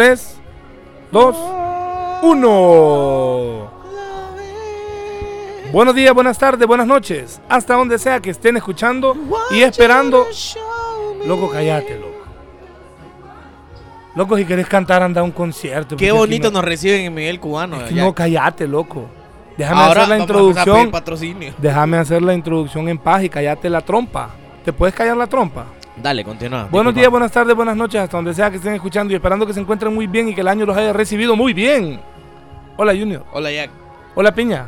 3, 2, 1. Buenos días, buenas tardes, buenas noches. Hasta donde sea que estén escuchando y esperando. Loco, cállate, loco. Loco, si querés cantar, anda a un concierto. Qué bonito nos reciben en Miguel Cubano. no, es que ya. no, cállate, loco. Déjame Ahora hacer la introducción. Déjame hacer la introducción en paz y cállate la trompa. ¿Te puedes callar la trompa? Dale, continúa. Buenos disculpa. días, buenas tardes, buenas noches, hasta donde sea que estén escuchando y esperando que se encuentren muy bien y que el año los haya recibido muy bien. Hola, Junior. Hola, Jack. Hola, Piña.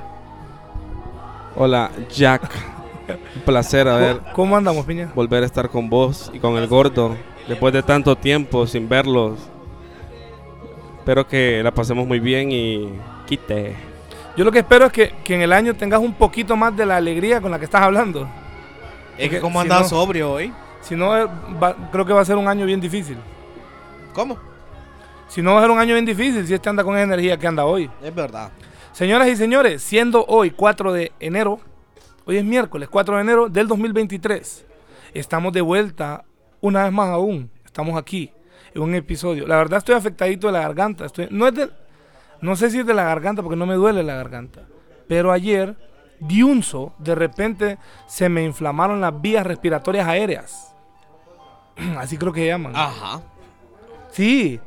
Hola, Jack. Un placer a ver ¿Cómo- ¿Cómo andamos, Piña? volver a estar con vos y con el gordo después de tanto tiempo sin verlos. Espero que la pasemos muy bien y quite. Yo lo que espero es que, que en el año tengas un poquito más de la alegría con la que estás hablando. Es que como si no- sobrio hoy. Si no, eh, va- creo que va a ser un año bien difícil. ¿Cómo? Si no, va a ser un año bien difícil si este anda con esa energía que anda hoy. Es verdad. Señoras y señores, siendo hoy 4 de enero, hoy es miércoles 4 de enero del 2023, estamos de vuelta una vez más aún, estamos aquí en un episodio. La verdad estoy afectadito de la garganta, estoy, no, es de, no sé si es de la garganta porque no me duele la garganta, pero ayer di unso, de repente se me inflamaron las vías respiratorias aéreas, así creo que se llaman. Ajá. Sí,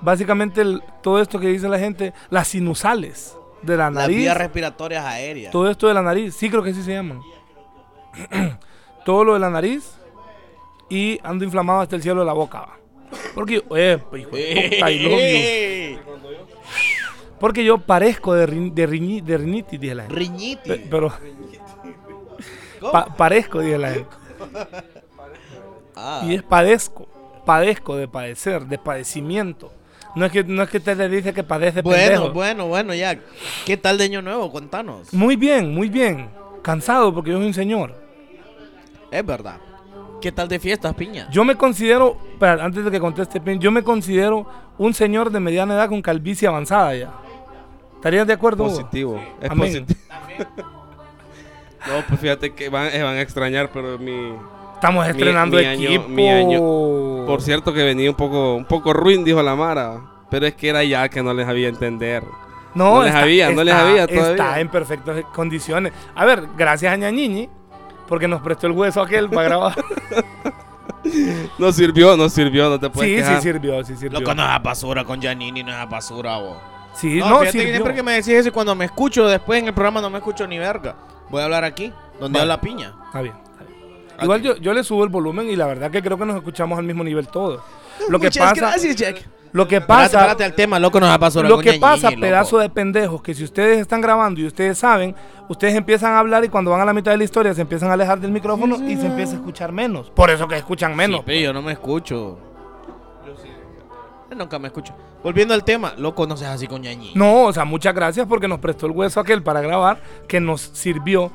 básicamente el- todo esto que dice la gente, las sinusales de la Las nariz. vías respiratorias aéreas. Todo esto de la nariz, sí creo que sí se llaman. Todo lo de la nariz y ando inflamado hasta el cielo de la boca. Porque yo, eh, hijo de. Porque yo parezco de, rin- de, riñi- de rinitis, dije la gente. Riñiti. Pe- Pero parezco, dije la gente. Ah. Y es padezco. Padezco de padecer, de padecimiento. No es que, no es que te le dice que padece Bueno, pendejo. bueno, bueno, Jack. ¿Qué tal de año nuevo? Contanos. Muy bien, muy bien. Cansado porque yo soy un señor. Es verdad. ¿Qué tal de fiestas, piña? Yo me considero, espera, antes de que conteste, Pin, yo me considero un señor de mediana edad con calvicie avanzada ya. ¿Estarías de acuerdo? Positivo. Es Amén. positivo. no, pues fíjate que van, eh, van a extrañar, pero mi... Estamos estrenando mi equipo. mi año- Por cierto que venía un poco, un poco ruin, dijo la Mara. Pero es que era ya que no les había entender. no, no les había, no les había todavía. Está en perfectas condiciones. A ver, gracias a Ñañiñi, porque nos prestó el hueso aquel para grabar. No sirvió, no sirvió, no te puedes sí, sí quejar. sirvió, sí sirvió. Loco, no es basura con Janini, no es basura, vos. Sí, No, no, fíjate que sirvió. siempre que me decís eso y cuando me escucho después en el programa no me escucho ni verga. Voy a hablar aquí, donde Vale. habla piña. Está bien. Igual yo, yo le subo el volumen y la verdad que creo que nos escuchamos al mismo nivel todos. Lo que Muchas pasa, gracias, Jack. lo que Pasa, espérate al tema, loco, no es basura Lo que pasa, pedazo de pendejos, que si ustedes están grabando y ustedes saben, ustedes empiezan a hablar y cuando van a la mitad de la historia se empiezan a alejar del micrófono y se empieza a escuchar menos. Por eso que escuchan menos. Sí, pero yo no me escucho. Yo sí. Nunca me escucho. Volviendo al tema, loco, no seas así con Ñañini. No, o sea, muchas gracias porque nos prestó el hueso aquel para grabar, que nos sirvió.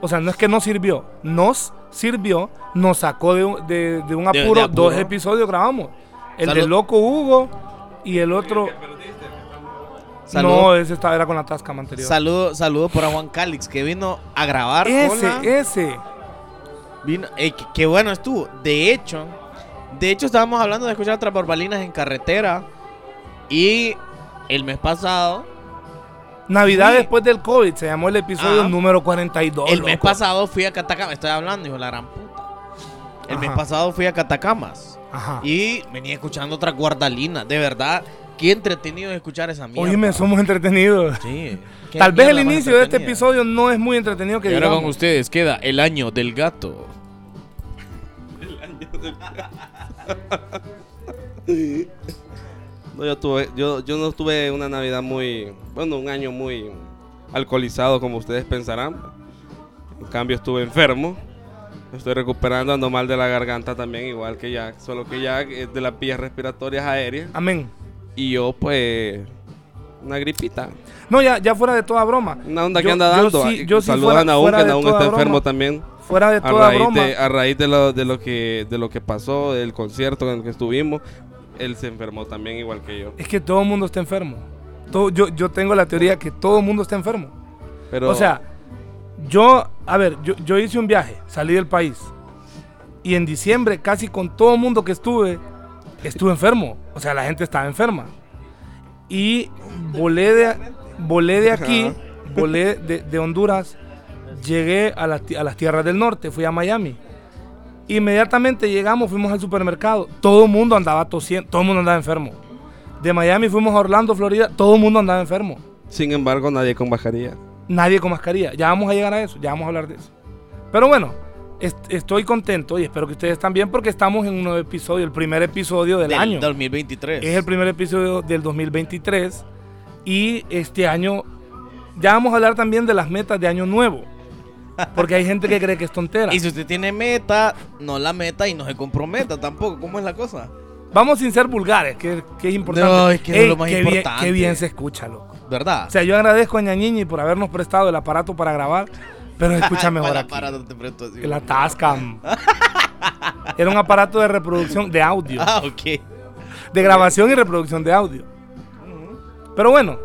O sea, no es que nos sirvió, nos sirvió, nos sacó de un, de- de un De- de apuro, dos episodios grabamos. El Salud. del loco Hugo y el otro... Saludo. No, ese estaba, era con la tasca anterior. Saludos saludo para Juan Calix, que vino a grabar ese, ese. Vino, eh, qué, qué bueno estuvo. De hecho, de hecho estábamos hablando de escuchar otras barbalinas en carretera. Y el mes pasado, Navidad Sí. después del COVID, se llamó el episodio Ajá. número 42. el mes pasado fui a Catacamas. Estoy hablando, hijo de la gran puta. El mes pasado fui a Catacamas. Ajá. Y venía escuchando otras guardalinas. De verdad, qué entretenido es escuchar esa mierda. Oíme, somos entretenidos. Sí. Tal vez el inicio de este episodio no es muy entretenido que Y ahora con ustedes queda el año del gato. No, yo, tuve, yo, yo no tuve una Navidad muy, bueno, un año muy alcoholizado como ustedes pensarán. En cambio estuve enfermo. Estoy recuperando, ando mal de la garganta también, igual que Jack. Solo que Jack es de las vías respiratorias aéreas. Amén. Y yo, pues, una gripita. No, ya, ya fuera de toda broma. Una onda que Yo- anda yo dando. sí- yo sí Saludos fuera- a Naúm, que Naúm está broma. enfermo también. Fuera de A toda raíz broma. de, a raíz de lo, de, lo que, de lo que pasó, del concierto en el que estuvimos, él se enfermó también, igual que yo. Es que todo el mundo está enfermo. Todo, yo, yo tengo la teoría que todo el mundo está enfermo. Pero, O sea, yo, a ver, yo, yo hice un viaje, salí del país. Y en diciembre, casi con todo el mundo que estuve, estuve enfermo. O sea, la gente estaba enferma. Y volé de, volé de aquí, volé de, de Honduras, llegué a, ti- a las tierras del norte, fui a Miami. Inmediatamente llegamos, fuimos al supermercado. Todo el mundo andaba tosiendo, todo el mundo andaba enfermo. De Miami fuimos a Orlando, Florida, todo el mundo andaba enfermo. Sin embargo, nadie con mascarilla. Nadie con mascarilla. Ya vamos a llegar a eso, ya vamos a hablar de eso. Pero bueno, est- estoy contento y espero que ustedes también porque estamos en un nuevo episodio, el primer episodio del, año. 2023. Es el primer episodio del 2023 y este año ya vamos a hablar también de las metas de año nuevo. Porque hay gente que cree que es tontera. Y si usted tiene meta, no la meta y no se comprometa tampoco. ¿Cómo es la cosa? Vamos sin ser vulgares, que, que es importante. No, es que es lo más qué bien- importante. qué bien se escucha, loco. ¿Verdad? O sea, yo agradezco a Ñañiñi por habernos prestado el aparato para grabar, pero escucha mejor para, no te presto así. La Tascam. Era un aparato de reproducción de audio. Ah, ok. De grabación y reproducción de audio. Pero bueno,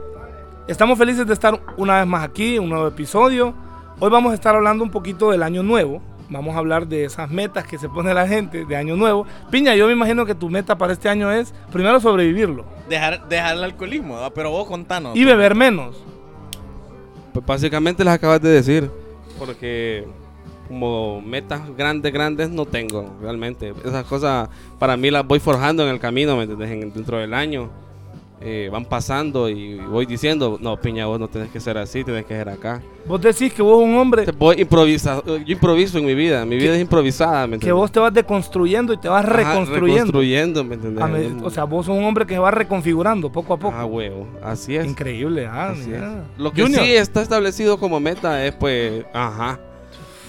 estamos felices de estar una vez más aquí, un nuevo episodio. Hoy vamos a estar hablando un poquito del año nuevo. Vamos a hablar de esas metas que se pone la gente de año nuevo. Piña, yo me imagino que tu meta para este año es primero sobrevivirlo Dejar, dejar el alcoholismo, pero vos contanos. y beber menos. Pues básicamente las acabas de decir. Porque como metas grandes, grandes no tengo realmente. Esas cosas para mí las voy forjando en el camino, ¿me entiendes? En- dentro del año. Eh, van pasando y voy diciendo, no, Piña, vos no tenés que ser así, tenés que ser acá. Vos decís que vos un hombre Voy improvisa, yo improviso en mi vida, mi vida es improvisada, ¿me que vos te vas deconstruyendo y te vas Ajá, reconstruyendo. reconstruyendo, ¿me entiendes? A me- o sea, vos sos un hombre que se va reconfigurando poco a poco. Ah, huevo, así es. Increíble, ah, Así es. Lo que Junior, sí está establecido como meta es, pues, ajá,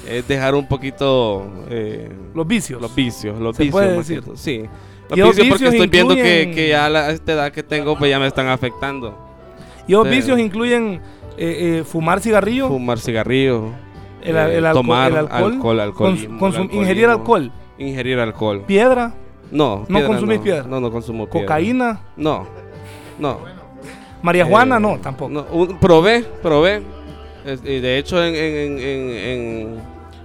es dejar un poquito eh, los vicios. los vicios, los Se vicios. puede decir. Sí, Vicios porque estoy viendo que, que ya a esta edad que tengo, pues ya me están afectando. Y los vicios incluyen eh, eh, fumar cigarrillo, Fumar cigarrillo, el, eh, el alcohol, tomar el alcohol, alcohol, cons- alcoholismo, ingerir alcohol, Ingerir alcohol. piedra, No, ¿No piedra consumís no. piedra? No, no consumo piedra. cocaína, No, no. marihuana, Eh, no, tampoco. no, un- probé, probé. Y de hecho, en, en- en- en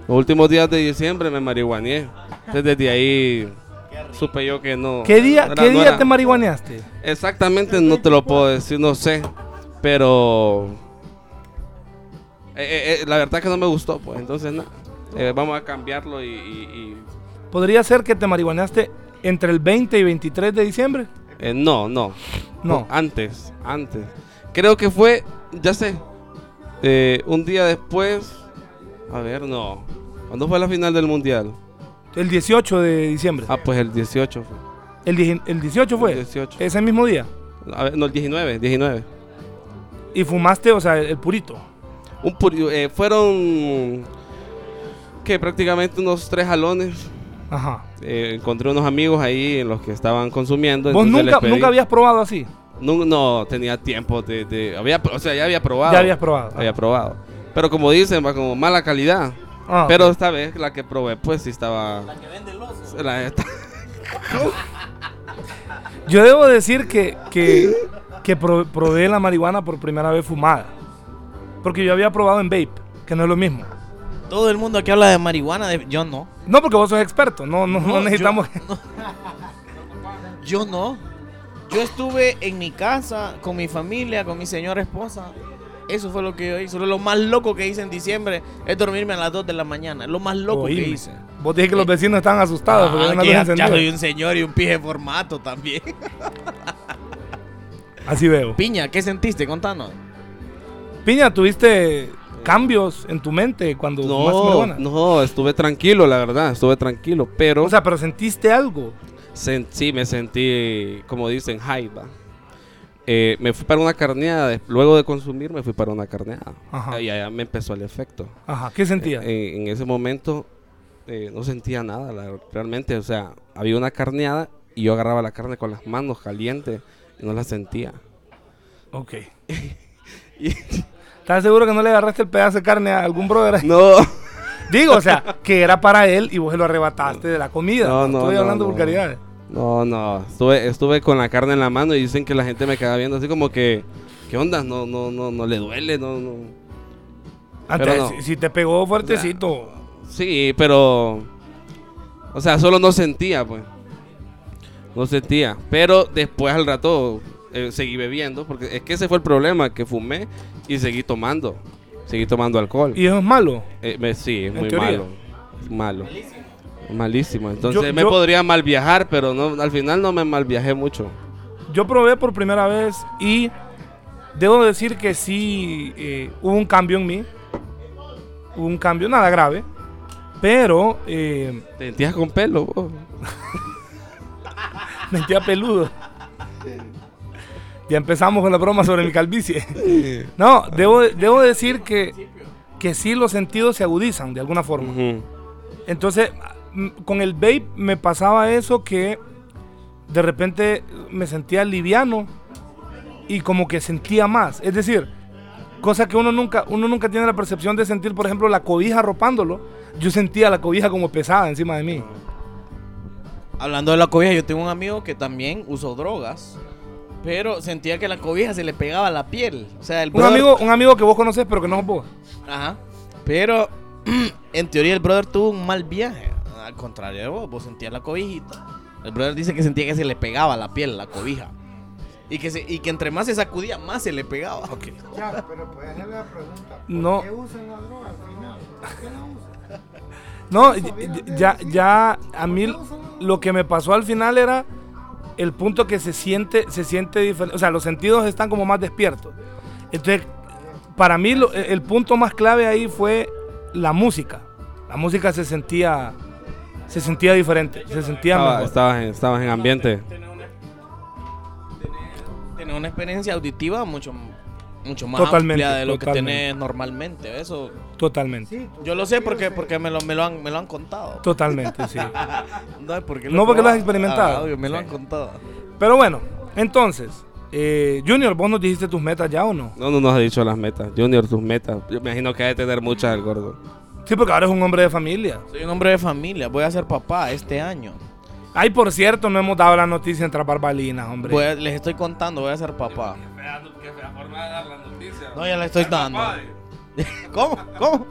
los últimos días de diciembre me marihuaneé. Entonces, desde ahí supe yo que no. ¿Qué día, era- ¿qué no día era- te marihuaneaste? Exactamente no te lo puedo decir, no sé. Pero. eh, eh, eh, la verdad que no me gustó, pues. Entonces, nada. Eh, vamos a cambiarlo y. y- y- ¿Podría ser que te marihuaneaste entre el 20 y 23 de diciembre? no, no. No. Antes, antes. Creo que fue, ya sé, un día después. A ver, no. ¿Cuándo fue la final del mundial? El 18 de diciembre. Ah, pues el 18 fue. El, die- el 18 fue. El 18. Ese mismo día. A ver, no, el 19, 19. Y fumaste, o sea, el purito. Un puri- eh, fueron que prácticamente unos tres jalones. Ajá. Eh, encontré unos amigos ahí en los que estaban consumiendo. ¿Vos nunca, nunca habías probado así? No, no tenía tiempo de, de- había, o sea, ya había probado. Ya habías probado. Había probado. Pero como dicen, va como mala calidad. Ah, Pero esta vez la que probé, pues sí estaba. La que vende el oso. Yo debo decir que, que, que pro- probé la marihuana por primera vez fumada. Porque yo había probado en vape, que no es lo mismo. Todo el mundo aquí habla de marihuana, de- yo no. No, porque vos sos experto, no, no, no No, necesitamos... Yo no. Yo estuve en mi casa con mi familia, con mi señora esposa. Eso fue lo que yo hice. Lo más loco que hice en diciembre es dormirme a las 2 de la mañana. Es lo más loco que hice. Vos dijiste que los vecinos estaban asustados porque Ah, había una que luz ya, encendida. ya soy un señor y un pije formato también. Así veo. Piña, ¿qué sentiste? Contanos. Piña, ¿tuviste cambios en tu mente cuando fumaste No, marihuana? no, estuve tranquilo, la verdad, estuve tranquilo. Pero O sea, pero sentiste algo. sen- sí me sentí, como dicen, high, va. Eh, me fui para una carneada. Luego de consumir, me fui para una carneada. Ajá. Y allá me empezó el efecto. Ajá, ¿qué sentías? Eh, en ese momento eh, no sentía nada, la- realmente. O sea, había una carneada y yo agarraba la carne con las manos calientes y no la sentía. ok. Y- ¿Estás seguro que no le agarraste el pedazo de carne a algún brother? no, Digo, o sea, que era para él y vos se lo arrebataste de la comida. No, No, no, estoy hablando vulgaridades. No, no. Estuve, estuve con la carne en la mano y dicen que la gente me queda viendo así como que, ¿qué onda? No, no, no, no le duele, no, no. Antes, no. si, si te pegó fuertecito. Sí, pero, o sea, solo no sentía, pues. No sentía. Pero después al rato eh, seguí bebiendo, porque es que ese fue el problema, que fumé y seguí tomando. Seguí tomando alcohol. Y eso es malo. Eh, me- sí, es En muy teoría. malo. Malo. Malísimo. Entonces Yo- me yo- podría mal viajar, pero no, al final no me mal viajé mucho. Yo probé por primera vez y debo decir que sí eh, hubo un cambio en mí. Hubo un cambio, nada grave. Pero eh, ¿Te sentías con pelo? vos? me sentía peludo. Ya empezamos con la broma sobre mi calvicie. No, debo, debo decir que, que sí los sentidos se agudizan de alguna forma. Entonces, con el vape me pasaba eso que de repente me sentía liviano y como que sentía más. Es decir, cosa que uno nunca, uno nunca tiene la percepción de sentir, por ejemplo, la cobija arropándolo. Yo sentía la cobija como pesada encima de mí. Hablando de la cobija, yo tengo un amigo que también usó drogas, pero sentía que la cobija se le pegaba a la piel. O sea, el Un amigo, un amigo que vos conoces, pero que no es vos. Ajá. Pero en teoría el brother tuvo un mal viaje. Al contrario de vos, vos sentías la cobijita. El brother dice que sentía que se le pegaba la piel la cobija. Y que, se- y que entre más se sacudía, más se le pegaba. Ya, pero puedes hacerle la pregunta. ¿por No. qué usan la droga al final? ¿Por qué la usan? No, ya, ya a mí lo que me pasó al final era el punto que se siente, se siente diferente. O sea, los sentidos están como más despiertos. Entonces, para mí lo- el punto más clave ahí fue la música. La música se sentía, se sentía diferente, se sentía Estaba- mejor. estabas, en, estabas en ambiente. Tener una experiencia auditiva mucho, mucho más Totalmente, amplia de lo totalmente. que tenés normalmente. Eso Totalmente, Sí, yo lo sé porque, porque me, lo, me, lo han, me lo han contado. totalmente, sí. No, porque No porque lo has probado. experimentado. Ah, obvio, me lo han contado. Pero bueno, entonces, eh, Junior, ¿vos nos dijiste tus metas ya o no? No, no nos ha dicho las metas. Junior, tus metas. Yo me imagino que hay de tener muchas el gordo. Sí, porque ahora es un hombre de familia. Soy un hombre de familia. Voy a ser papá este año. Ay, por cierto, no hemos dado la noticia entre barbalinas, hombre. Voy a- les estoy contando, voy a ser papá. Qué fea forma de dar la noticia. No, ya la estoy dando. ¿Cómo? ¿Cómo?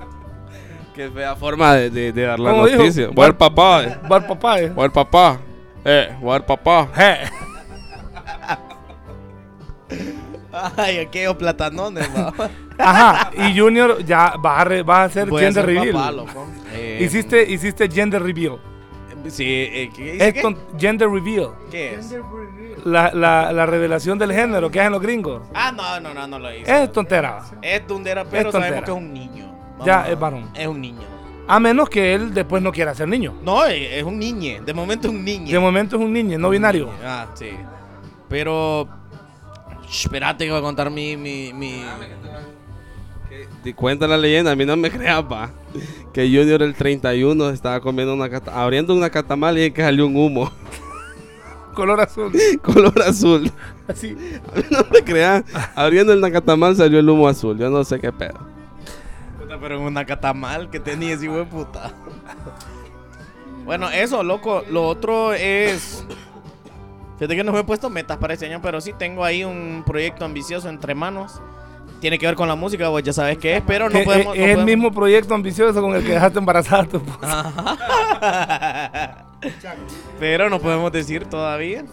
Qué fea forma de, de- de dar la ¿Cómo dijo? noticia. Voy al papá. eh. Bar papá, eh. Voy papá. Eh, voy papá. Je. Ay, aquellos platanones, va. Ajá, y Junior ya va a, re- va a hacer Voy a gender ser reveal. papá, loco. Eh, hiciste, hiciste gender reveal. Sí, eh, ¿qué, Es qué? gender reveal. ¿Qué es? Gender reveal. La, la, la revelación del género que hacen los gringos. Ah, no, no, no, no lo hice. Es tontera. Es tundera, pero Es tontera. sabemos que es un niño. Ya, es varón. Es un niño. A menos que él después no quiera ser niño. No, eh, es un niñe. De momento es un niño. De momento es un niño, no binario. Ah, sí. Pero. Espérate que voy a contar mi. mi, mi... Di- Cuenta la leyenda, a mí no me creas, pa. Que Junior el 31 estaba comiendo una cata, abriendo una catamal y que salió un humo Color azul. color azul. Así. A mí no me creas, abriendo el nacatamal salió el humo azul. Yo no sé qué pedo. Puta, pero en una catamal que tenía ese hijo de puta. Bueno, eso, loco. Lo otro es. Fíjate que no me he puesto metas para este año, pero sí tengo ahí un proyecto ambicioso entre manos. Tiene que ver con la música, vos ya sabes qué es, pero no podemos. es no el podemos- mismo proyecto ambicioso con el que dejaste embarazada a tu esposa. Pero no podemos decir todavía.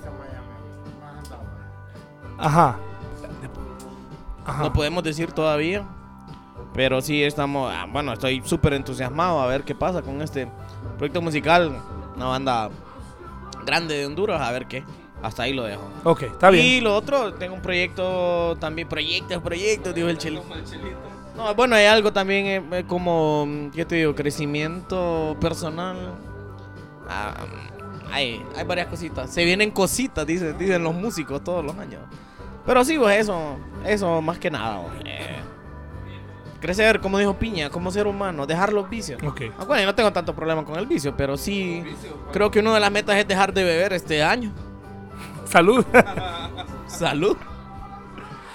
Ajá. Ajá. No podemos decir todavía. Pero sí estamos. ah, Bueno, estoy súper entusiasmado a ver qué pasa con este proyecto musical. Una banda grande de Honduras, a ver qué. Hasta ahí lo dejo. Ok, está bien. Y lo otro, tengo un proyecto también, proyectos, proyectos, dijo el chelito. No, bueno, hay algo también eh, eh, como, mm, ¿qué te digo? Crecimiento personal. Ah, hay, hay varias cositas. Se vienen cositas, dicen, dicen los músicos todos los años. Pero sí, pues eso, eso más que nada. pues, eh, crecer, como dijo Piña, como ser humano, dejar los vicios. Ok. Ah, bueno, yo no tengo tanto problema con el vicio, pero sí creo que una de las metas es dejar de beber este año. Salud. Salud.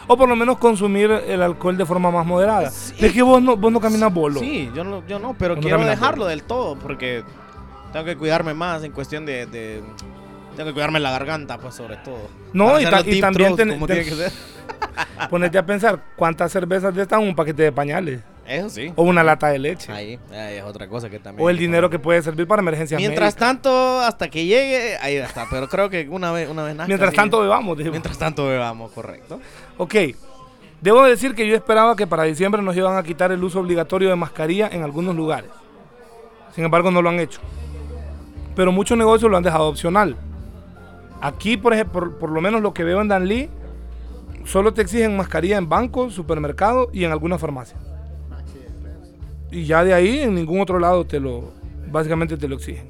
o por lo menos consumir el alcohol de forma más moderada. Sí. Es que vos no, vos no caminas bolo. Sí, yo no, yo no pero quiero dejarlo del todo porque tengo que cuidarme más en cuestión de, de- tengo que cuidarme la garganta, pues sobre todo. No, y ta- y también ten- ten-. Ponete a pensar cuántas cervezas de estas un paquete de pañales. Eso sí. O una lata de leche. Ahí, ahí es otra cosa que también. O el dinero que puede servir para emergencias Mientras médicas. tanto, hasta que llegue, ahí está. Pero creo que una vez, una vez nazca, Mientras tanto bebamos. dijimos. Mientras tanto bebamos, correcto. Ok. Debo decir que yo esperaba que para diciembre nos iban a quitar el uso obligatorio de mascarilla en algunos lugares. Sin embargo, no lo han hecho. Pero muchos negocios lo han dejado opcional. Aquí, por ejemplo, por, por lo menos lo que veo en Danlí, solo te exigen mascarilla en bancos, supermercados y en algunas farmacias. Y ya de ahí en ningún otro lado te lo, básicamente te lo exigen.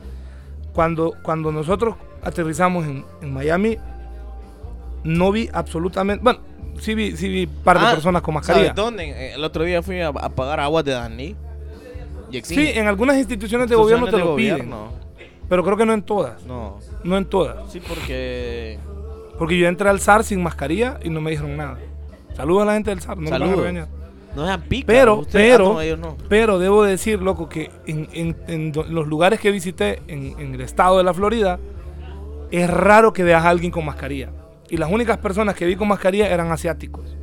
Cuando, cuando nosotros aterrizamos en, en Miami, no vi absolutamente, bueno, sí vi, sí vi par de Ah, personas con mascarilla. ¿Sabes dónde? Eh, El otro día fui a, a pagar aguas de Danlí. Y Sí, en algunas instituciones de gobierno te lo de piden, gobierno. pero creo que no en todas, No. no en todas. Sí, porque. Porque yo entré al SAR sin mascarilla y no me dijeron nada. Saludos a la gente del SAR, no me Saludos. regañar. No sean picas. Pero, pero, ah, no, ellos no. pero debo decir, loco, que en, en- en do- los lugares que visité en, en el estado de la Florida, es raro que veas a alguien con mascarilla. Y las únicas personas que vi con mascarilla eran asiáticos.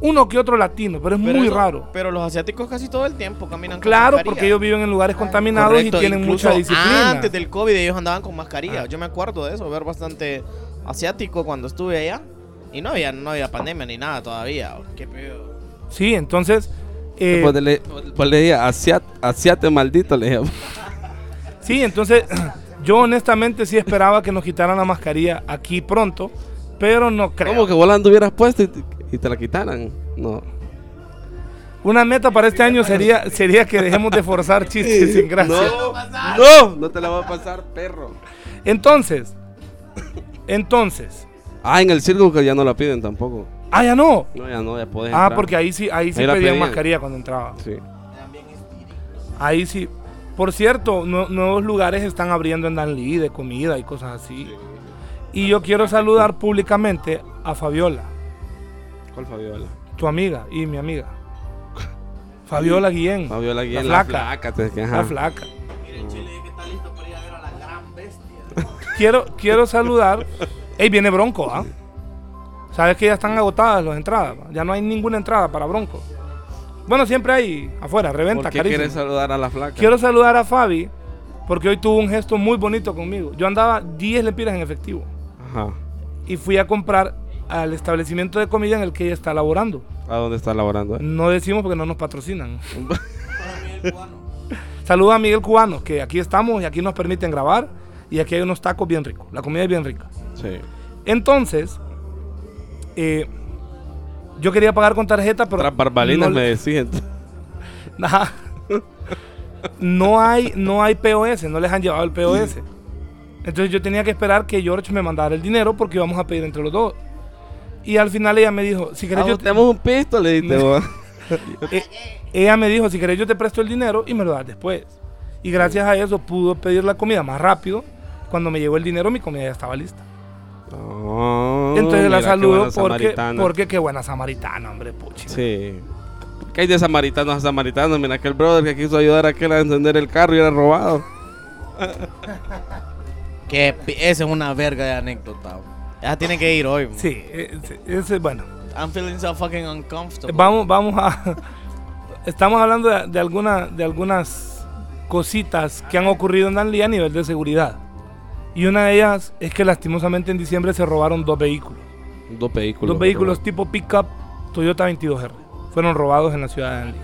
Uno que otro latino, pero es Pero muy eso- raro. Pero los asiáticos casi todo el tiempo caminan con Claro, porque ellos viven en lugares contaminados Correcto, y tienen incluso mucha disciplina. Antes del COVID ellos andaban con mascarilla. Ah. Yo me acuerdo de eso, ver bastante asiático cuando estuve allá. Y no había, no había pandemia ni nada todavía. Qué pedo. Sí, entonces... eh, Pues le, pues le decía, asiate, asiate maldito, le dije. Sí, entonces yo honestamente sí esperaba que nos quitaran la mascarilla aquí pronto, pero no creo. ¿Cómo que vos la anduvieras puesto y te, y te la quitaran? No. Una meta para este año sería, sería que dejemos de forzar chistes sin gracia. No, no, no te la va a pasar, perro. Entonces, entonces, Ah, en el circo que ya no la piden tampoco. Ah, ya no. No, ya no, ya puedes Ah, entrar. porque ahí sí, ahí sí pedían pedían. mascarilla cuando entraba. Sí. Ahí sí. Por cierto, nue- nuevos lugares están abriendo en Danlí de comida y cosas así. Y yo quiero saludar públicamente a Fabiola, ¿Cuál Fabiola? tu amiga y mi amiga. Fabiola Guillén. Fabiola aquí La en la flaca. flaca. te- que, ajá. La flaca. Quiero, quiero saludar. Ey, viene Bronco, ¿ah? Sabes que ya están agotadas las entradas. Ya no hay ninguna entrada para Bronco. Bueno, siempre hay afuera, reventa, ¿Por qué carísimo. quieres saludar a la flaca? Quiero saludar a Fabi porque hoy tuvo un gesto muy bonito conmigo. Yo andaba 10 lempiras en efectivo Ajá. y fui a comprar al establecimiento de comida en el que ella está laborando. ¿A dónde está laborando? eh? No decimos porque no nos patrocinan. Saludos a Miguel Cubano, que aquí estamos y aquí nos permiten grabar y aquí hay unos tacos bien ricos. La comida es bien rica. Sí. Entonces, eh, yo quería pagar con tarjeta, pero Tras barbalinas no, me decían. Ajá. no hay no hay POS, no les han llevado el POS. Entonces yo tenía que esperar que George me mandara el dinero porque íbamos a pedir entre los dos. Y al final ella me dijo, si querés yo te- tenemos un pisto, le diste vos. Eh, ella me dijo, si querés yo te presto el dinero y me lo das después. Y gracias a eso pudo pedir la comida más rápido. Cuando me llegó el dinero, mi comida ya estaba lista. Oh, Entonces la qué saludo porque, porque qué buena samaritana, hombre, puchi. Sí. ¿Qué hay de samaritanos a samaritanos? Mira aquel brother que quiso ayudar a aquel a encender el carro y era robado. Que esa es una verga de anécdota. Esa tiene que ir hoy. Sí, eh, sí, ese, bueno. I'm feeling so fucking uncomfortable. Vamos, vamos a. Estamos hablando de, de, alguna- de algunas cositas que han ocurrido en Danlí a nivel de seguridad. Y una de ellas es que lastimosamente en diciembre se robaron dos vehículos. Dos vehículos. Dos vehículos tipo pickup Toyota 22R. Fueron robados en la ciudad de Danlí.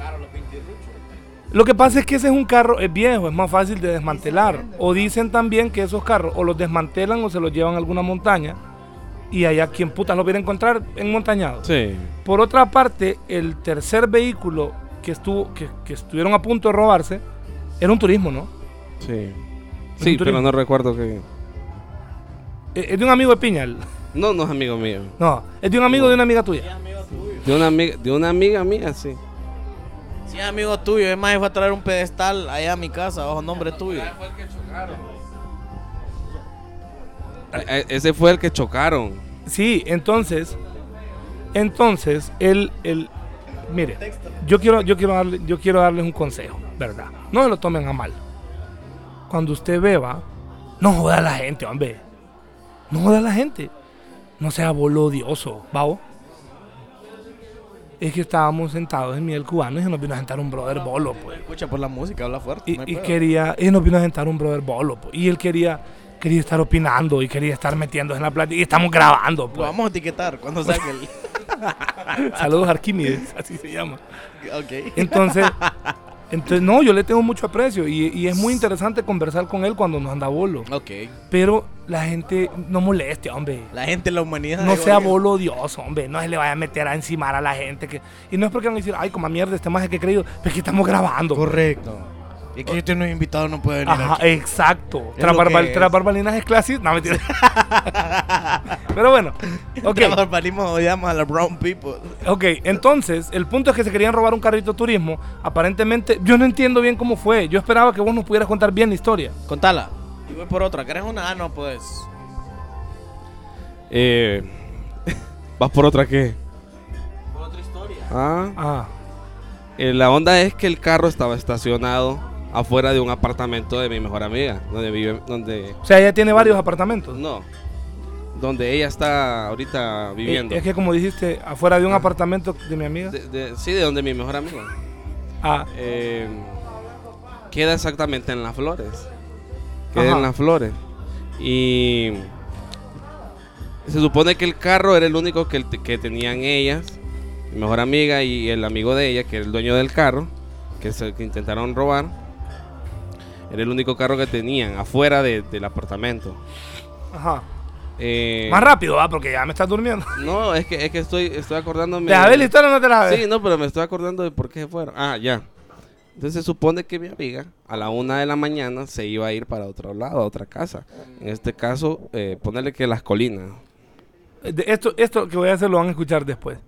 Lo que pasa es que ese es un carro, es viejo, es más fácil de desmantelar. O dicen también que esos carros o los desmantelan o se los llevan a alguna montaña. Y allá quien putas lo viene a encontrar en montañado. Sí. Por otra parte, el tercer vehículo que estuvo, que, que estuvieron a punto de robarse, era un turismo, ¿no? Sí. Sí, pero no recuerdo que. Eh, Es de un amigo de Piñal. No, no es amigo mío. No, es de un amigo de una amiga tuya. De una amiga, de una amiga mía, sí. Si es amigo tuyo, es más, fue a traer un pedestal allá a mi casa bajo nombre tuyo. E- e- ese fue el que chocaron. Sí, entonces, entonces, él, él, mire, yo quiero, yo quiero darle, yo quiero darles un consejo, ¿verdad? No se lo tomen a mal. Cuando usted beba, no joda a la gente, hombre. No joda a la gente. No sea bolodioso, ¿vao? es que estábamos sentados en Miguel Cubano y se nos vino a sentar un brother bolo, pues. Escucha por la música, habla fuerte. Y, no y quería, y nos vino a sentar un brother bolo, pues. Y él quería, quería estar opinando y quería estar metiéndose en la plática. Y estamos grabando, Lo pues. vamos a etiquetar cuando saque el. Saludos Arquímedes, así se llama. ok. Entonces, entonces, no, yo le tengo mucho aprecio y, y es muy interesante conversar con él cuando nos anda bolo. Ok. Pero la gente no moleste, hombre. La gente, la humanidad. No sea bolo odioso, hombre. No se le vaya a meter a encimar a la gente. Que... Y no es porque van a decir, ay, como mierda, este más que he creído. Pero es que estamos grabando. Correcto. Y que este no es invitado, no puede venir. Ajá, aquí. exacto. Es barbal- es. es clásico. No, mentira. Pero bueno, ok. Tras barbalismo odiamos a la brown people. Ok, entonces, el punto es que se querían robar un carrito de turismo. Aparentemente, yo no entiendo bien cómo fue. Yo esperaba que vos nos pudieras contar bien la historia. Contala. Y voy por otra. ¿Querés una? Ah, no, pues. Eh, ¿Vas por otra qué? Por otra historia. Ah, Ah, eh, la onda es que el carro estaba estacionado afuera de un apartamento de mi mejor amiga, donde vive, donde o sea, ella tiene varios apartamentos. no, donde ella está ahorita viviendo. Es que como dijiste, afuera de un apartamento de mi amiga. De- de- sí, de donde mi mejor amiga. Ah, Eh, queda exactamente en las flores. Queda Ajá. en las flores. Y se supone que el carro era el único que, que tenían ellas, mi mejor amiga y el amigo de ella, que era el dueño del carro, que, se, que intentaron robar. Era el único carro que tenían afuera de- del apartamento. ajá. Eh, Más rápido, va, porque ya me estás durmiendo. No, es que, es que estoy, estoy acordándome. ¿Te sabes la historia o no te la sabes? Sí, no, pero me estoy acordando de por qué se fueron. Ah, ya. Entonces se supone que mi amiga a la una de la mañana se iba a ir para otro lado, a otra casa. En este caso, eh, ponerle que las colinas. De esto, esto que voy a hacer lo van a escuchar después.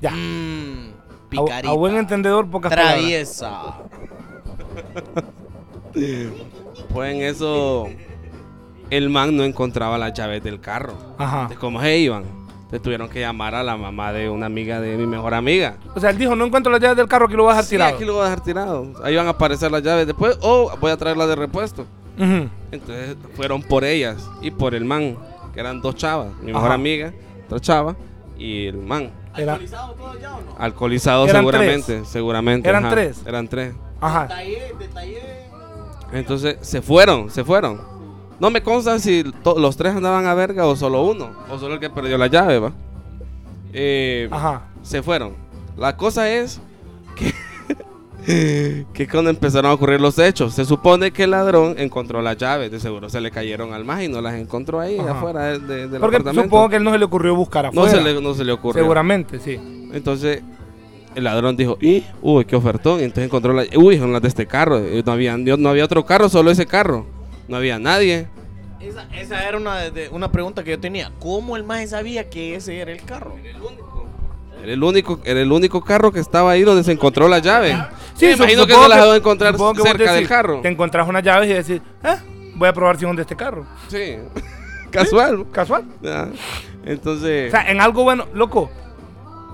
Ya. Mmm. A, Picarita. a buen entendedor, pocas palabras. Pues en eso, el man no encontraba las llaves del carro. Ajá. Entonces, ¿cómo se iban? Entonces tuvieron que llamar a la mamá de una amiga de mi mejor amiga. O sea, él dijo, no encuentro las llaves del carro, que lo vas a dejar Sí, tirado. aquí lo voy a dejar tirado. Ahí van a aparecer las llaves después. O voy a traerlas de repuesto. Ujú. Entonces fueron por ellas y por el man, que eran dos chavas, mi mejor amiga, otra chava y el man. Era- ¿Alcoholizado todo ya o no? Alcoholizado Eran seguramente, seguramente. ¿Eran ajá, tres? Eran tres. Ajá. Entonces se fueron, se fueron. No me consta si to- los tres andaban a verga o solo uno, o solo el que perdió la llave, va. Eh, Ajá. se fueron. La cosa es que cuando empezaron a ocurrir los hechos, se supone que el ladrón encontró las llaves, de seguro se le cayeron al más y no las encontró ahí Ajá. afuera de- de- del Porque apartamento. supongo que él no se le ocurrió buscar no afuera. se, le, no se le ocurrió. Seguramente, sí. Entonces el ladrón dijo, "¿Y? uy, qué ofertón. Y entonces encontró la, uy, son las de este carro. Y no había, no había otro carro, solo ese carro. No había nadie. Esa, esa era una, de- una pregunta que yo tenía. ¿Cómo el maje sabía que ese era el carro? Era el único, era el único carro que estaba ahí donde se encontró la llave. Sí, Me imagino que no las encontrar cerca del decís, carro. Te encontrás unas llaves y decís, eh, voy a probar si son de este carro. Sí. Casual. Casual. Entonces, O sea, en algo bueno, loco,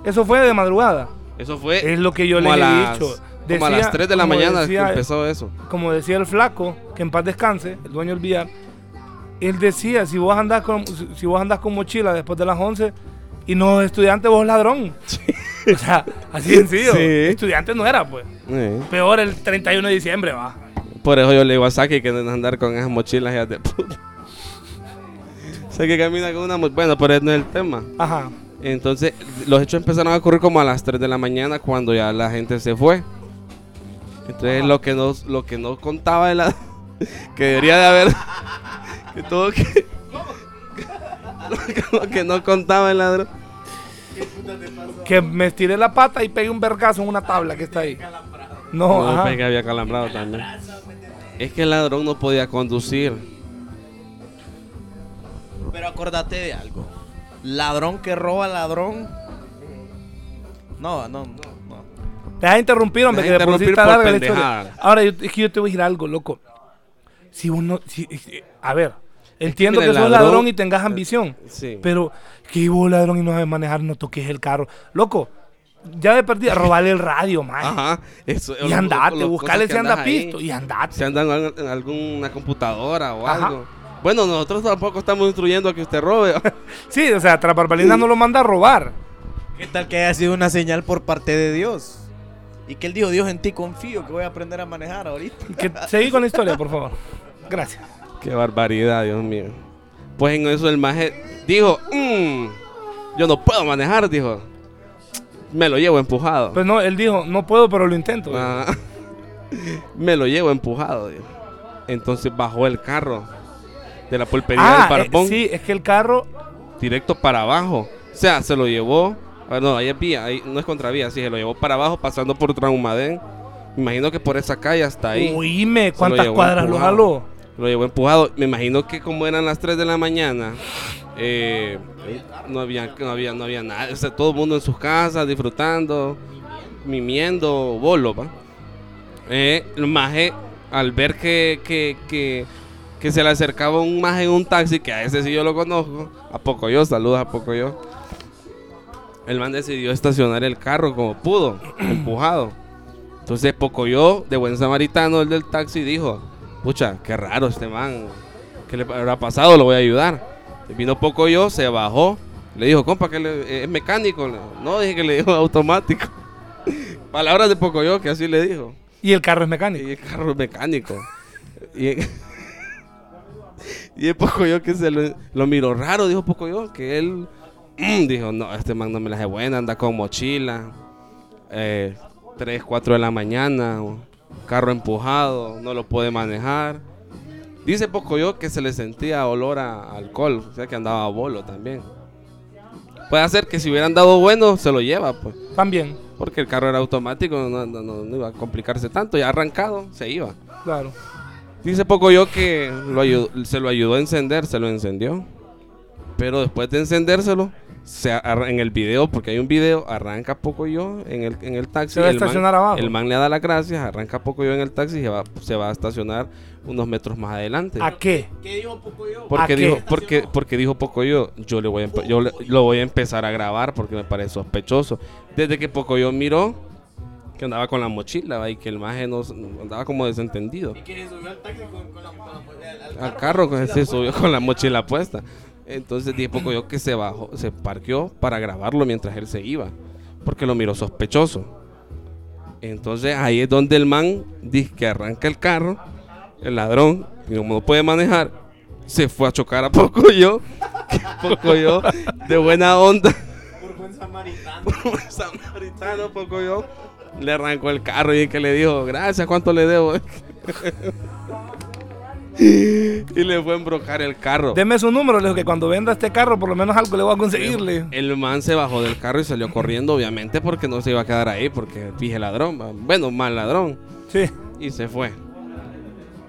eso fue de madrugada. eso fue Es lo que yo a he dicho. como a las Decía- 3 de la mañana decía- que empezó eso. Como decía el flaco, que en paz descanse, el dueño del billar, él decía, si vos andás con, si vos andás con mochila después de las 11 y no estudiante, vos ladrón. O sea, así sencillo. Sí. Estudiante no era, pues. Peor el 31 de diciembre, va. Por eso yo le digo a Saki que no andar con esas mochilas ya de puta. sé que camina con una mochila. Bueno, pero ese no es el tema. Ajá. Entonces, los hechos empezaron a ocurrir como a las 3 de la mañana cuando ya la gente se fue. Entonces, Ajá. lo que no, lo que no contaba de la que debería de haber que todo que lo que, lo que no contaba el ladrón. Que me estiré la pata y pegué un vergazo en una tabla que está ahí. No, No, ajá. que había calambrado también. Es que el ladrón no podía conducir. Pero acordate de algo. Ladrón que roba ladrón. No, no, no. no. Deja de interrumpir, hombre, que está por larga la historia. Ahora, yo, es que yo te voy a decir algo, loco. Si uno. Si, si- a ver, entiendo que, sos ladrón- ladrón y tengas ambición. Sí. Pero que vos ladrón y no sabes manejar, no toques el carro. Loco, ya de perdida, robarle el radio, man. Ajá. Eso, Y andate, buscarle cosas si que anda andas ahí. pisto y andate. Si andan en alguna computadora o Ajá. algo. Bueno, nosotros tampoco estamos instruyendo a que usted robe. Sí, o sea, tras barbalinas no lo manda a robar. ¿Qué tal que haya sido una señal por parte de Dios? Y que él dijo, Dios en ti confío, que voy a aprender a manejar ahorita. Que, seguí con la historia, por favor. Gracias. Qué barbaridad, Dios mío. Pues en eso el maje dijo, "Mm, yo no puedo manejar, dijo. Me lo llevo empujado. Pues no, él dijo, no puedo, pero lo intento. Ah, me lo llevo empujado, dijo. Entonces bajó el carro de la pulpería del ah, eh, Barbón sí, es que el carro, directo para abajo. O sea, se lo llevó. ah, No, ahí es vía, ahí no es contravía, sí, se lo llevó para abajo pasando por Traumadén. Imagino que por esa calle hasta ahí. oíme, lo ¿cuántas cuadras lo empujado. jaló? Lo llevó empujado. Me imagino que como eran las 3 de la mañana, eh, no, había, no, había, no había nada. Todo el mundo en sus casas disfrutando, mimiendo bolo. Eh, el maje, al ver que, que, que, que se le acercaba un maje en un taxi, que a ese sí yo lo conozco, a poco yo, saludos a poco yo. El man decidió estacionar el carro como pudo, empujado. Entonces Pocoyo, de buen samaritano, el del taxi, dijo, pucha, qué raro este man, ¿qué le habrá pasado? Lo voy a ayudar. Vino Pocoyo, se bajó, le dijo, compa, que le- es mecánico. No, dije que le dijo automático. Palabras de Pocoyo, que así le dijo. Y el carro es mecánico. Y el carro es mecánico. Y, y el Pocoyo que se lo, lo miró raro, dijo Pocoyo, que él mm, dijo, no, este man no me la hace buena, anda con mochila, eh, 3, 4 de la mañana, carro empujado, no lo puede manejar. Dice Pocoyo que se le sentía olor a alcohol, o sea que andaba a bolo también. Puede ser que si hubieran dado bueno, se lo lleva, pues. También, Porque el carro era automático, no, no- no- no iba a complicarse tanto. Ya arrancado, se iba. claro. Dice poco yo que lo ayudó- se lo ayudó a encender, se lo encendió. Pero después de encendérselo, se en el video, porque hay un video, arranca poco yo en el, en el taxi. Se va a el man- estacionar abajo. El man le da las gracias, arranca poco yo en el taxi y se va, se va a estacionar unos metros más adelante. ¿A qué? ¿Qué dijo Pocoyo? Porque ¿A qué? dijo, porque, porque dijo Pocoyo, yo le voy a yo le- lo voy a empezar a grabar porque me parece sospechoso. Desde que Pocoyo miró que andaba con la mochila ¿va? y que el maje no, andaba como desentendido. Y que se subió al taxi con, con la, con la- al- al Al carro que se subió con la mochila puesta. Entonces dije Pocoyo que se bajó, se parqueó para grabarlo mientras él se iba. Porque lo miró sospechoso. Entonces ahí es donde el man dice que arranca el carro, el ladrón, y como no puede manejar, se fue a chocar a Pocoyo. Que Pocoyo, de buena onda, Por buen samaritano. por buen samaritano, Pocoyo, le arrancó el carro y el que le dijo, gracias, ¿cuánto le debo? y le fue a embrocar el carro. Deme su número, le digo que cuando venda este carro, por lo menos algo le voy a conseguirle. El man se bajó del carro y salió corriendo, obviamente, porque no se iba a quedar ahí, porque dije ladrón, bueno, mal ladrón, Sí. y se fue.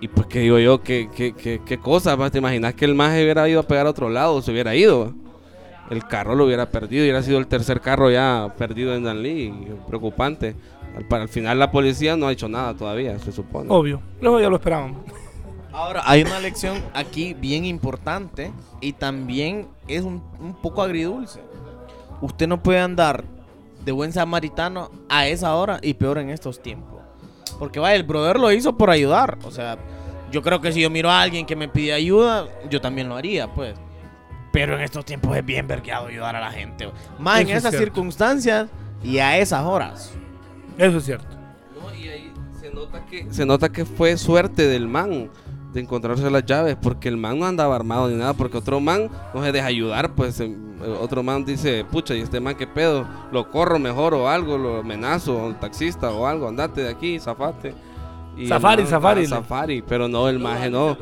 Y pues que digo yo, qué, qué, qué, qué cosa? ¿te imaginas que el man se hubiera ido a pegar a otro lado, se hubiera ido? El carro lo hubiera perdido, hubiera sido el tercer carro ya perdido en Danlí, preocupante. Al, para el final la policía no ha hecho nada todavía, se supone. Obvio. Luego ya lo esperábamos. Ahora, hay una lección aquí bien importante y también es un, un poco agridulce. Usted no puede andar de buen samaritano a esa hora y peor en estos tiempos. Porque vaya, el brother lo hizo por ayudar. O sea, yo creo que si yo miro a alguien que me pide ayuda, yo también lo haría, pues. Pero en estos tiempos es bien vergueado ayudar a la gente. Más en es esas cierto. circunstancias y a esas horas. Eso es cierto. No, y ahí se nota que se nota que fue suerte del man de encontrarse las llaves porque el man no andaba armado ni nada porque otro man no se deja ayudar pues em, eh, otro man dice pucha y este man qué pedo lo corro mejor o algo lo amenazo al taxista o algo andate de aquí zafate Y Safari, man, safari. ah, safari pero no el maje no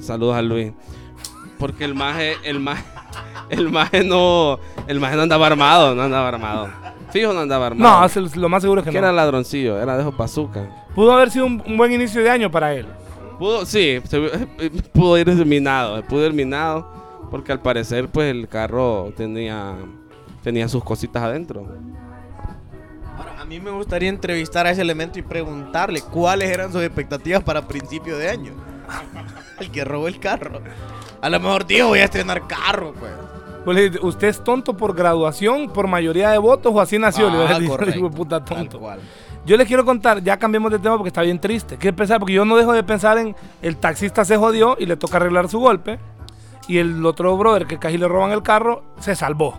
saludos a Luis porque el maje el maje el maje no el maje no andaba armado no andaba armado fijo no andaba armado No, lo más seguro es que que no. era ladroncillo, era de bazooka. Pudo haber sido un, un buen inicio de año para él. Pudo, sí, se- pudo ir minado, pudo ir minado, porque al parecer pues el carro tenía, tenía sus cositas adentro. Ahora, a mí me gustaría entrevistar a ese elemento y preguntarle cuáles eran sus expectativas para principio de año. el que robó el carro. A lo mejor, tío, voy a estrenar carro, pues. Pues le ¿Usted es tonto por graduación, por mayoría de votos o así nació? Le Ah, dice, correcto. puta Tal tonto. cual. Yo les quiero contar, ya cambiemos de tema porque está bien triste. ¿Qué pensar? Porque yo no dejo de pensar en el taxista se jodió y le toca arreglar su golpe. Y el otro brother que casi le roban el carro se salvó.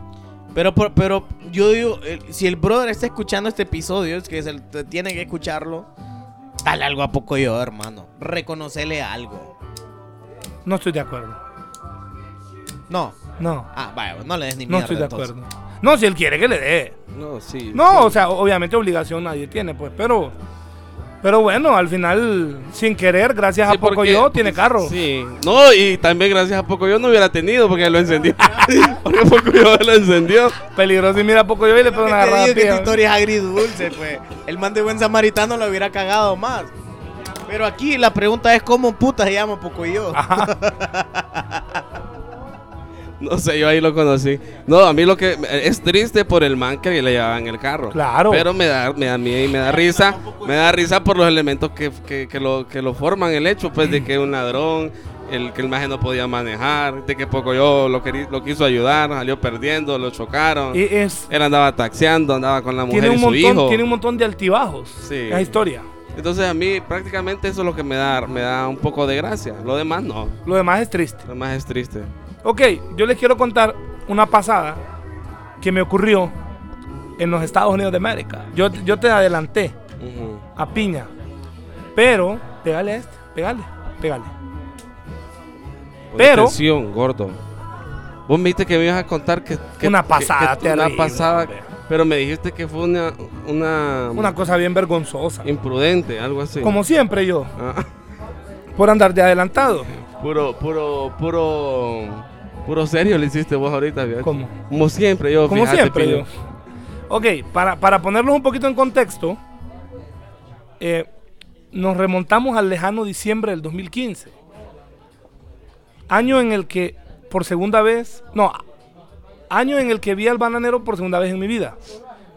Pero, por- pero yo digo, si el brother está escuchando este episodio, es que se, tiene que escucharlo, dale algo a poco yo, hermano. Reconocele algo. No estoy de acuerdo. No. No, Ah, vaya, no le des ni no mierda. estoy de entonces. acuerdo. No, si él quiere que le dé. No, sí. No, sí. o sea, obviamente obligación nadie tiene, pues, pero. Pero bueno, al final, sin querer, gracias Sí, a poco porque- yo, tiene carro. Sí. No, y también gracias a poco yo no hubiera tenido porque lo encendió. porque poco yo lo encendió. Peligroso y mira a poco yo y le pego una digo que historia es agridulce, pues. El man de buen samaritano lo hubiera cagado más. Pero aquí la pregunta es cómo puta se llama Pocoyo. No sé, yo ahí lo conocí. No, a mí lo que es triste por el man que le llevaba en el carro. Claro. Pero me da, me da miedo y me da risa. Me da risa por los elementos que, que, que lo, que lo forman el hecho, pues, de que un ladrón, el que el maje no podía manejar, de que poco yo lo, querí- lo quiso ayudar, salió perdiendo, lo chocaron. Y es, Él andaba taxiando, andaba con la mujer tiene, un y su montón, hijo. tiene un montón de altibajos. Sí. Esa historia. Entonces a mí prácticamente eso es lo que me da, me da un poco de gracia. Lo demás no. Lo demás es triste. Lo demás es triste. Ok, yo les quiero contar una pasada que me ocurrió en los Estados Unidos de América. Yo, yo te adelanté a piña. Pero, pégale a este, pégale, pégale. Pero- atención, gordo. Vos me dijiste que me ibas a contar que... que- Una que- pasada que- Una terrible, pasada... hombre. Pero me dijiste que fue una... Una... Una cosa bien vergonzosa. Imprudente, algo así. Como siempre yo, Ah, por andar de adelantado. puro, puro, puro... Puro serio le hiciste vos ahorita, fíjate. ¿Cómo? Como siempre yo, Como fíjate, siempre yo. Ok, para, para ponerlos un poquito en contexto, eh, nos remontamos al lejano diciembre del 2015. Año en el que por segunda vez, no, año en el que vi al bananero por segunda vez en mi vida.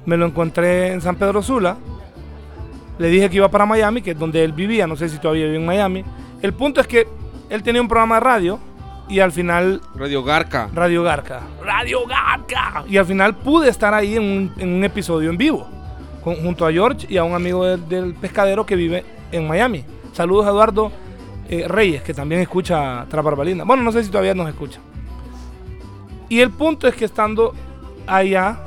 Me lo encontré en San Pedro Sula. Le dije que iba para Miami, que es donde él vivía, no sé si todavía vive en Miami. El punto es que él tenía un programa de radio y al final Radio Garca. Radio Garca. Radio Garca. Y al final pude estar ahí en un, en un episodio en vivo. con- junto a George y a un amigo del, del pescadero que vive en Miami. Saludos a Eduardo eh, Reyes, que también escucha Traparbalina. Bueno, no sé si todavía nos escucha. Y el punto es que estando allá,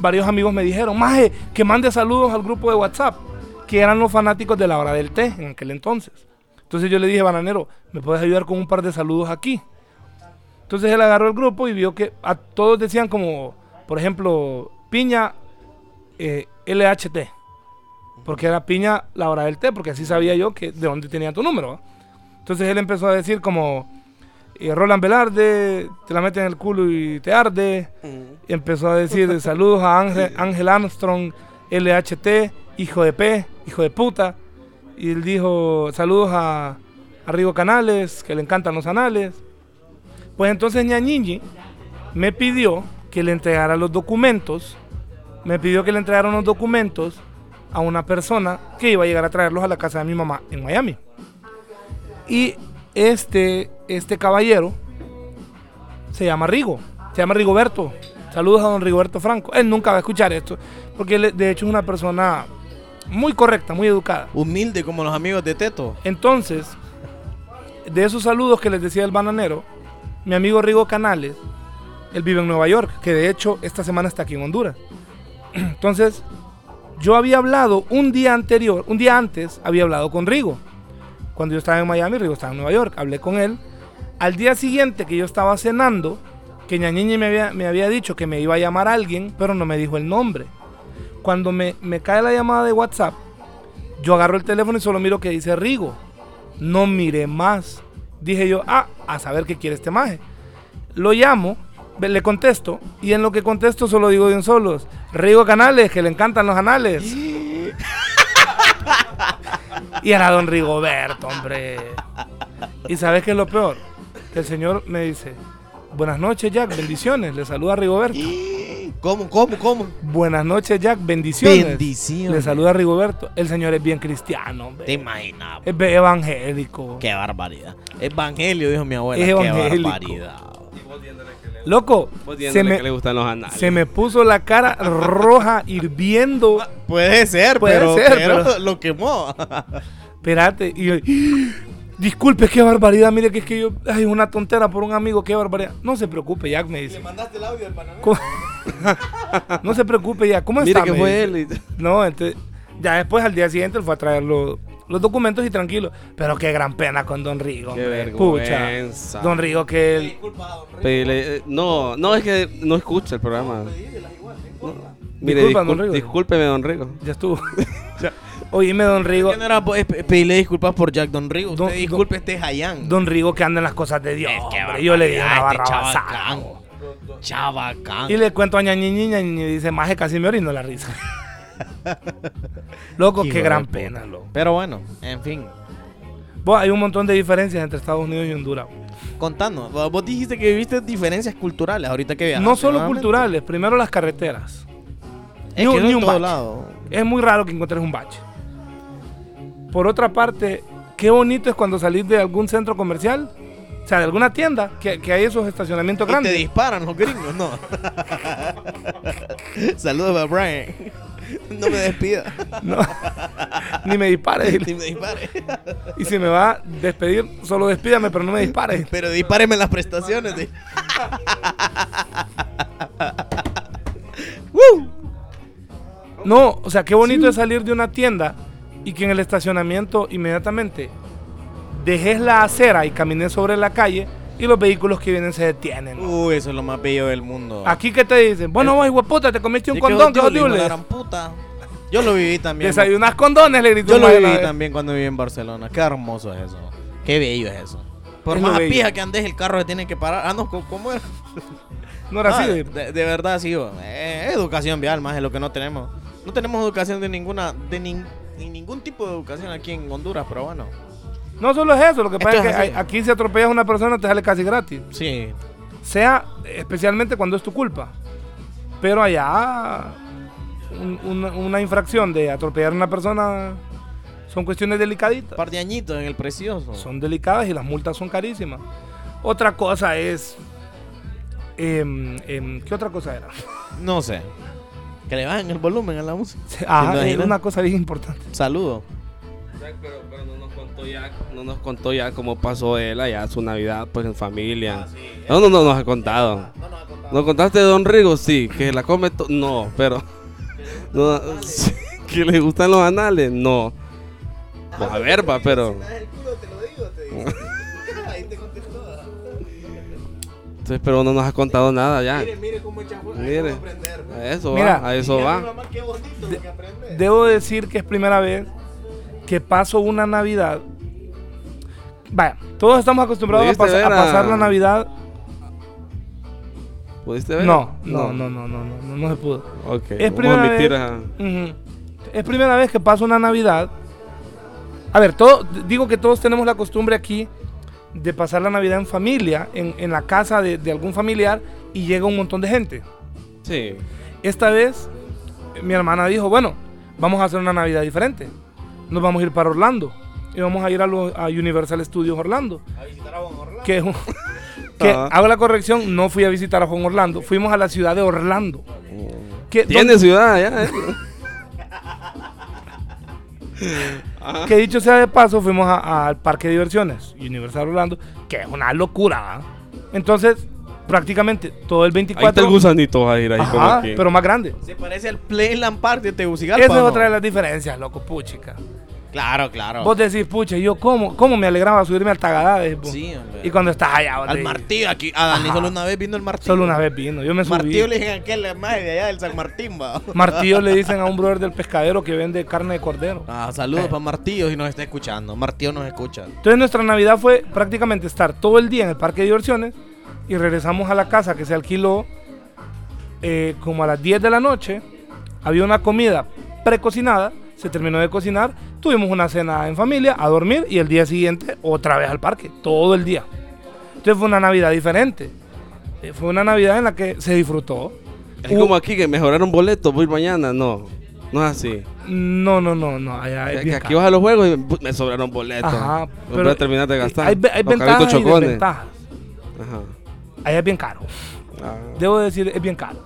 varios amigos me dijeron, Maje, que mande saludos al grupo de WhatsApp, que eran los fanáticos de la hora del té en aquel entonces. Entonces yo le dije, Bananero, ¿me puedes ayudar con un par de saludos aquí? Entonces él agarró el grupo y vio que a todos decían como, por ejemplo, Piña eh, LHT. Porque era Piña la hora del té, porque así sabía yo que de dónde tenía tu número. ¿va? Entonces él empezó a decir como, eh, Roland Velarde, te la meten en el culo y te arde. Y empezó a decir saludos a Ángel, Ángel Armstrong, LHT, hijo de P, hijo de puta. Y él dijo saludos a, a Rigo Canales, que le encantan los anales. Pues entonces Ñañiñi me pidió que le entregara los documentos, me pidió que le entregara unos documentos a una persona que iba a llegar a traerlos a la casa de mi mamá en Miami. Y este, este caballero se llama Rigo, se llama Rigoberto. Saludos a don Rigoberto Franco. Él nunca va a escuchar esto, porque él de hecho es una persona muy correcta, muy educada. Humilde como los amigos de Teto. Entonces, de esos saludos que les decía el bananero, mi amigo Rigo Canales, él vive en Nueva York, que de hecho esta semana está aquí en Honduras. Entonces, yo había hablado un día anterior, un día antes, había hablado con Rigo. Cuando yo estaba en Miami, Rigo estaba en Nueva York, hablé con él. Al día siguiente que yo estaba cenando, que Ñañiñi me había, me había dicho que me iba a llamar alguien, pero no me dijo el nombre. Cuando me, me cae la llamada de WhatsApp, yo agarro el teléfono y solo miro que dice Rigo. No miré más. Dije yo, ah, a saber qué quiere este maje. Lo llamo, le contesto, y en lo que contesto solo digo de un solo, Rigo Canales, que le encantan los anales. y era don Rigoberto, hombre. ¿Y sabes qué es lo peor? Que el señor me dice, buenas noches Jack, bendiciones. Le saluda Rigoberto. ¿Cómo, cómo, cómo? Buenas noches Jack, bendiciones. Bendiciones. Le saluda Rigoberto. El señor es bien cristiano, hombre. Te imaginas. Es be- evangélico. Qué barbaridad. Evangelio, dijo mi abuela. Es Qué evangélico. barbaridad. Loco, se diciéndole que le me, gustan los anales. se me puso la cara roja, hirviendo. Puede ser, Puede pero, ser, pero pero- lo quemó. Espérate. Y yo, Disculpe, qué barbaridad. Mire que es que yo. Ay, una tontera por un amigo, qué barbaridad. No se preocupe, Jack, me dice. mandaste el audio del bananero? ¿Cómo- no se preocupe, Jack. ¿Cómo Mire está? que me fue dice. él. No, entonces. Ya después, al día siguiente, él fue a traer los, los documentos y tranquilo. Pero qué gran pena con Don Rigo. Qué hombre. vergüenza. Pucha. Don Rigo, que él. Pedirle- eh, no, no, es que no escucha el programa. No. Mire, Disculpa, don Rigo. discúlpeme, don Rigo. Ya estuvo. Oíme, Don Rigo. ¿Qué no era pedirle disculpas por Jack Don Rigo? Don- Usted disculpe este Hayan. Don Rigo que anda en las cosas de Dios. Es que hombre. Yo le di una barbaridad, este barrabasada. chabacán. Chabacán. Y le cuento a ñañiña y dice, maje, casi me orino la risa. Loco, qué gran pena, loco. Pero bueno, en fin. Vos, hay un montón de diferencias entre Estados Unidos y Honduras. Contanos, vos dijiste que viste diferencias culturales ahorita que viajaste. No solo culturales, primero las carreteras. Es Ni que en un todo lado. Es muy raro que encuentres un bache. Por otra parte, qué bonito es cuando salís de algún centro comercial, o sea, de alguna tienda, que, que hay esos estacionamientos Y te grandes. disparan los gringos, no. Saludos a Brian. No me despida. No, ni me dispares. Ni me dispare. Y si me va a despedir, solo despídame, pero no me dispares. Pero dispáreme las prestaciones. de- No, o sea, qué bonito es salir de una tienda y que en el estacionamiento inmediatamente dejes la acera y camines sobre la calle y los vehículos que vienen se detienen. Uy, eso es lo más bello del mundo. Aquí que te dicen, bueno, vos, hueputa, te comiste un ¿De qué condón, gran puta? Yo lo viví también. Desayunas condones, le gritó Yo lo viví también cuando viví en Barcelona. Qué hermoso es eso. Qué bello es eso. Por Es más pija que andes, el carro se tiene que parar. Ah, no, ¿cómo- ¿cómo era? No era Ah, así. de, de- verdad, sí. Eh, educación vial, más es lo que no tenemos. No tenemos educación de ninguna, de nin- ni ningún tipo de educación aquí en Honduras, pero bueno. No solo es eso, lo que Esto pasa es es que así. aquí si atropellas a una persona te sale casi gratis. Sí. Sea especialmente cuando es tu culpa. Pero allá un- una, una infracción de atropellar a una persona son cuestiones delicaditas. Un par de añitos en el precioso. Son delicadas y las multas son carísimas. Otra cosa es... em, em, ¿Qué otra cosa era? No sé. Que le bajen el volumen a la música. Ajá, es una cosa bien importante. Saludo. Pero, pero no nos contó ya, no nos contó ya cómo pasó él allá su Navidad, pues en familia. No, no, no nos ha contado. ¿Nos contaste de Don Rigo? Sí, que la come to- No, pero. No, sí, que le gustan los anales, no. Pues a ver, va, pero. Entonces, pero no nos ha contado nada ya. mire cómo echa Mire, a eso Mira, va, a eso va. qué bonito lo que aprende. Debo decir que es primera vez que paso una Navidad. Vaya, todos estamos acostumbrados a, ¿Pudiste pas- a ver a- pasar la Navidad. ¿Pudiste ver? No, no, no, no, no, no, no, no se pudo. Ok, Es primera vez. a-. Es primera vez que paso una Navidad. A ver, todo, digo que todos tenemos la costumbre aquí de pasar la Navidad en familia, en, en la casa de, de algún familiar, y llega un montón de gente. Sí. Esta vez mi hermana dijo, bueno, vamos a hacer una Navidad diferente. Nos vamos a ir para Orlando. Y vamos a ir a, los- a Universal Studios Orlando. A visitar a Juan Orlando. Que, que Ajá. hago la corrección, no fui a visitar a Juan Orlando, fuimos a la ciudad de Orlando. Que, Tiene donde- ciudad ¿eh? Ajá. que dicho sea de paso, fuimos a- al parque de diversiones, Universal Orlando, que es una locura. ¿ah? Entonces, prácticamente todo el Ahí 24... está el gusanito a ir ahí como Ajá, aquí. pero más grande. Se parece al Playland Park de Tegucigalpa. Esa es otra de las diferencias, loco, puchica. Claro, claro. Vos decís, pucha, yo cómo, cómo me alegraba subirme al Tagadades. Sí, hombre. Y cuando estás allá, vos Al te- martillo aquí. A Dani Ajá. solo una vez vino el martillo. Solo una vez vino, yo me subí. Martillo le dije a aquel maje de allá del San Martín, va. Martillo le dicen a un brother del pescadero que vende carne de cordero. Ah, saludos Eh. para Martillo si nos está escuchando. Martillo nos escucha. Entonces nuestra Navidad fue prácticamente estar todo el día en el parque de diversiones y regresamos a la casa que se alquiló eh, como a las 10 de la noche. Había una comida precocinada, se terminó de cocinar, tuvimos una cena en familia, a dormir y el día siguiente otra vez al parque, todo el día. Entonces fue una Navidad diferente. Eh, fue una Navidad en la que se disfrutó. Es como aquí que mejoraron boletos, voy mañana, no. No es así. No, no, no, no. Allá es Que aquí vas a los juegos y pu- me sobraron boletos. Ajá, a terminar de gastar. Hay, hay ventajas y chocones. desventajas. Ajá. Allá es bien caro. Ah. Debo decir, es bien caro.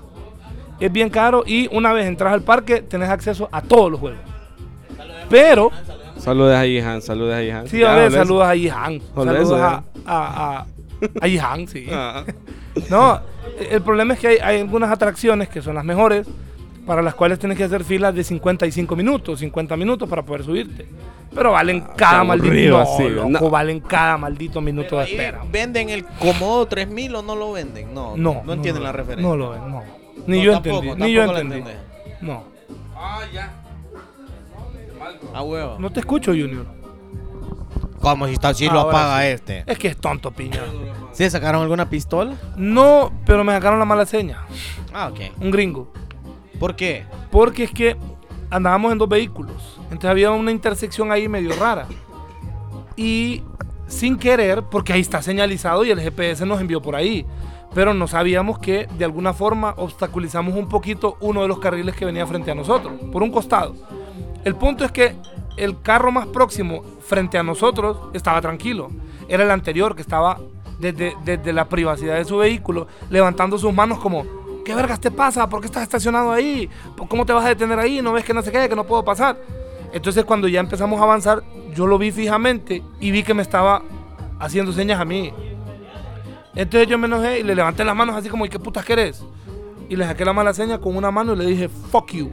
Es bien caro y una vez entras al parque tenés acceso a todos los juegos. Pero, Saludos a Ihan, saludos a Ihan. Sí, Ya, a ver, hablé- saludos a Ihan. Hablé Saludos a, a, a, a Ihan, sí. Ah, No, el problema es que hay, hay algunas atracciones que son las mejores, para las cuales tienes que hacer filas de 55 minutos, 50 minutos para poder subirte. Pero valen cada qué maldito no, así, loco, no. valen cada maldito minuto Pero de espera. ¿Venden el Comodo 3000 o no lo venden? No, No, no, entienden la referencia. No lo ven, no. Ni No, yo tampoco, entendí, ni yo tampoco entendí. entendés. No. Ah, huevo. No te escucho, Junior. ¿Cómo si, está, si lo Ahora apaga sí. este? Es que es tonto, piña. ¿Sí sacaron alguna pistola? No, pero me sacaron la mala seña. Ah, ok. Un gringo. ¿Por qué? Porque es que andábamos en dos vehículos. Entonces había una intersección ahí medio rara. Y sin querer, porque ahí está señalizado y el GPS nos envió por ahí. Pero no sabíamos que de alguna forma obstaculizamos un poquito uno de los carriles que venía frente a nosotros, por un costado. El punto es que el carro más próximo frente a nosotros estaba tranquilo. Era el anterior que estaba desde, desde la privacidad de su vehículo levantando sus manos como, ¿qué vergas te pasa? ¿Por qué estás estacionado ahí? ¿Cómo te vas a detener ahí? ¿No ves que no se quede, que no puedo pasar? Entonces cuando ya empezamos a avanzar, yo lo vi fijamente y vi que me estaba haciendo señas a mí. Entonces yo me enojé y le levanté las manos así como, ¿y qué putas querés? Y le saqué la mala seña con una mano y le dije, fuck you.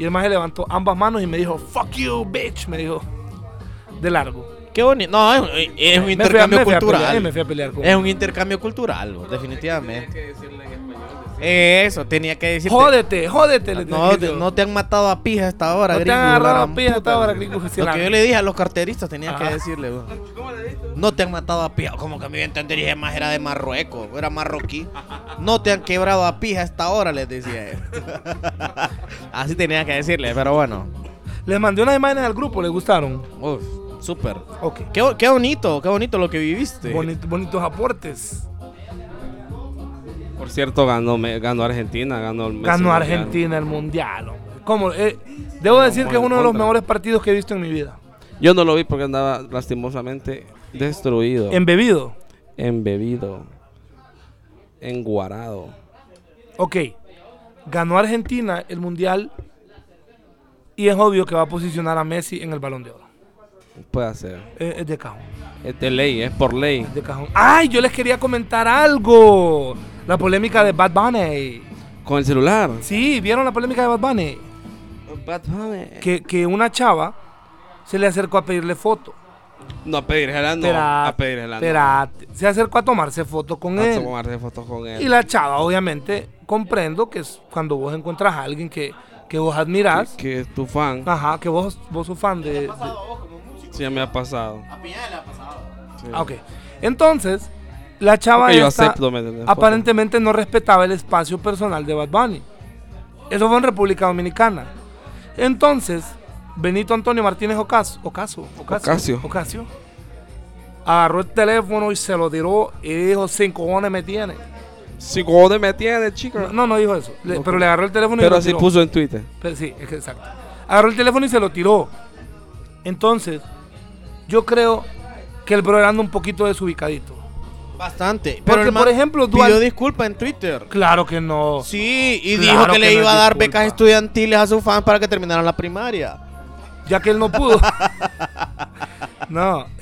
Y el maje levantó ambas manos y me dijo, fuck you, bitch. Me dijo, de largo. Qué bonito. No, es, es un Me fui a- intercambio me fui a cultural. pelear, me fui a pelear con es un intercambio cultural, definitivamente. Eso, tenía que decir. Jódete, jódete. le No, te, no te han matado a pija hasta ahora, No te gringo, han agarrado a pija hasta ahora, gringo, Lo que yo le dije a los carteristas tenía Ajá. que decirle, bro. No te han matado a pija. Como que me iba a entender, dije más era de Marruecos, era marroquí. No te han quebrado a pija hasta ahora, les decía él. Así tenía que decirle, pero bueno. Les mandé unas imágenes al grupo, ¿les gustaron? Uf, súper. Ok. Qué, bo- qué bonito, qué bonito lo que viviste. Bonito- bonitos aportes. Por cierto, ganó, ganó Argentina, ganó el Messi Ganó. Argentina el mundial. hombre. ¿Cómo? Eh, debo decir que es uno de los mejores partidos que he visto en mi vida. Yo no lo vi porque andaba lastimosamente destruido, Embebido. embebido, enguarado. Ok. Ganó Argentina el mundial. Y es obvio que va a posicionar a Messi en el balón de oro. Puede ser. Eh, es de cajón. Es de ley, es por ley. es de cajón. ¡Ay! Yo les quería comentar algo. La polémica de Bad Bunny. Con el celular. Sí, ¿vieron la polémica de Bad Bunny? Bad Bunny. Que, que una chava se le acercó a pedirle foto. No, a pedírsela no. A pedírsela no. espérate. Se acercó a tomarse foto con A él. tomarse fotos con él. Y la chava, obviamente, comprendo que es cuando vos encontrás a alguien que, que vos admirás, que, que es tu fan. ajá, que vos, vos sos fan de... de- Sí, ya me ha pasado. Sí. Ah, ok. Entonces, la chava Porque yo esta acepto, ¿me entiendes? aparentemente no respetaba el espacio personal de Bad Bunny. Eso fue en República Dominicana. Entonces, Benito Antonio Martínez Ocaso, Ocaso, Ocasio, Ocasio. Ocasio, agarró el teléfono y se lo tiró y dijo, sin cojones me tiene. Si cojones me tiene, chica. No, no dijo eso, le- pero le agarró el teléfono y Pero lo así tiró. puso en Twitter. Pero sí, es que exacto. Agarró el teléfono y se lo tiró. Entonces, yo creo que el bro anda un poquito desubicadito. Bastante. Porque, el man por ejemplo, pidió Dual- disculpa en Twitter. Claro que no. Sí, y Claro dijo que, que le no iba a dar disculpa. becas estudiantiles a sus fans para que terminaran la primaria. Ya que él no pudo. no.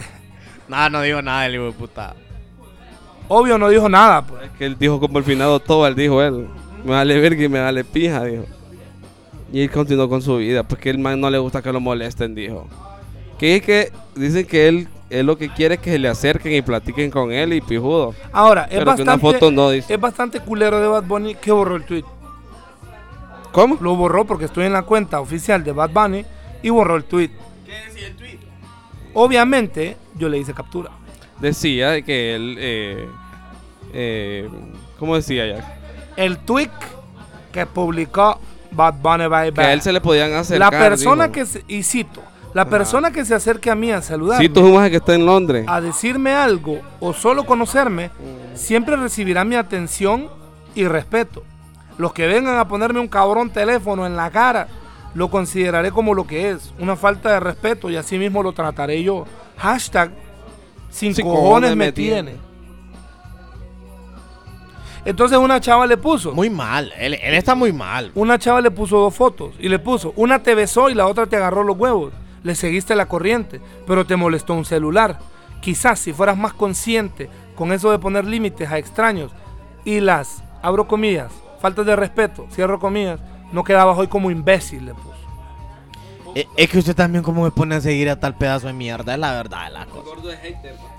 No, no digo nada del hijo de puta. Obvio no dijo nada. Pues. Es que él dijo como el finado todo, él dijo él. Me vale verga y me vale pija, dijo. Y él continuó con su vida, porque el man no le gusta que lo molesten, dijo. Que es que dicen que él, él lo que quiere es que se le acerquen y platiquen con él y pijudo. Ahora, es Pero que bastante, una foto no dice. es bastante culero de Bad Bunny que borró el tweet. ¿Cómo? Lo borró porque estoy en la cuenta oficial de Bad Bunny y borró el tweet. ¿Qué decía el tweet? Obviamente, yo le hice captura. Decía de que él, eh, eh, ¿cómo decía ya? El tweet que publicó Bad Bunny Bye Que a él se le podían La acercar. persona dijo. que se, y cito, la persona que se acerque a mí a saludarme, Sí, tú es un maje que está en Londres. a decirme algo o solo conocerme, siempre recibirá mi atención y respeto. Los que vengan a ponerme un cabrón teléfono en la cara, lo consideraré como lo que es, una falta de respeto y así mismo lo trataré yo. Hashtag sin Sin cojones, cojones me me tiene. tiene. Entonces una chava le puso, Muy mal, él, él está muy mal. una chava le puso dos fotos y le puso, una te besó y la otra te agarró los huevos. Le seguiste la corriente, pero te molestó un celular. Quizás si fueras más consciente con eso de poner límites a extraños y las, abro comillas, faltas de respeto, cierro comillas, no quedabas hoy como imbécil, le puso. Eh, Es que usted también como me pone a seguir a tal pedazo de mierda, es la verdad de la cosa.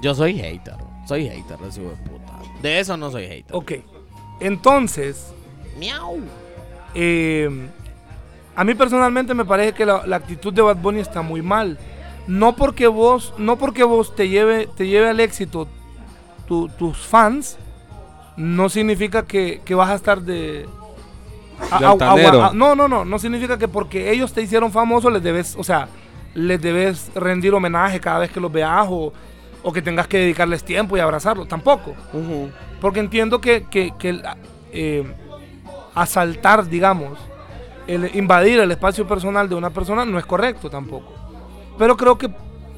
Yo soy hater, soy hater de ese hijo de puta. De eso no soy hater. Ok, entonces, Miau. eh, a mí personalmente me parece que la, la actitud de Bad Bunny está muy mal. No porque vos, no porque vos te lleve, te lleve al éxito tu- tus fans, no significa que, que vas a estar de... a- De a- altanero. agua- a- no, no, no, no significa que porque ellos te hicieron famoso les debes, o sea, les debes rendir homenaje cada vez que los veas o, o que tengas que dedicarles tiempo y abrazarlos, tampoco. Ujú. Porque entiendo que, que- eh, asaltar, digamos, el invadir el espacio personal de una persona no es correcto tampoco. Pero creo que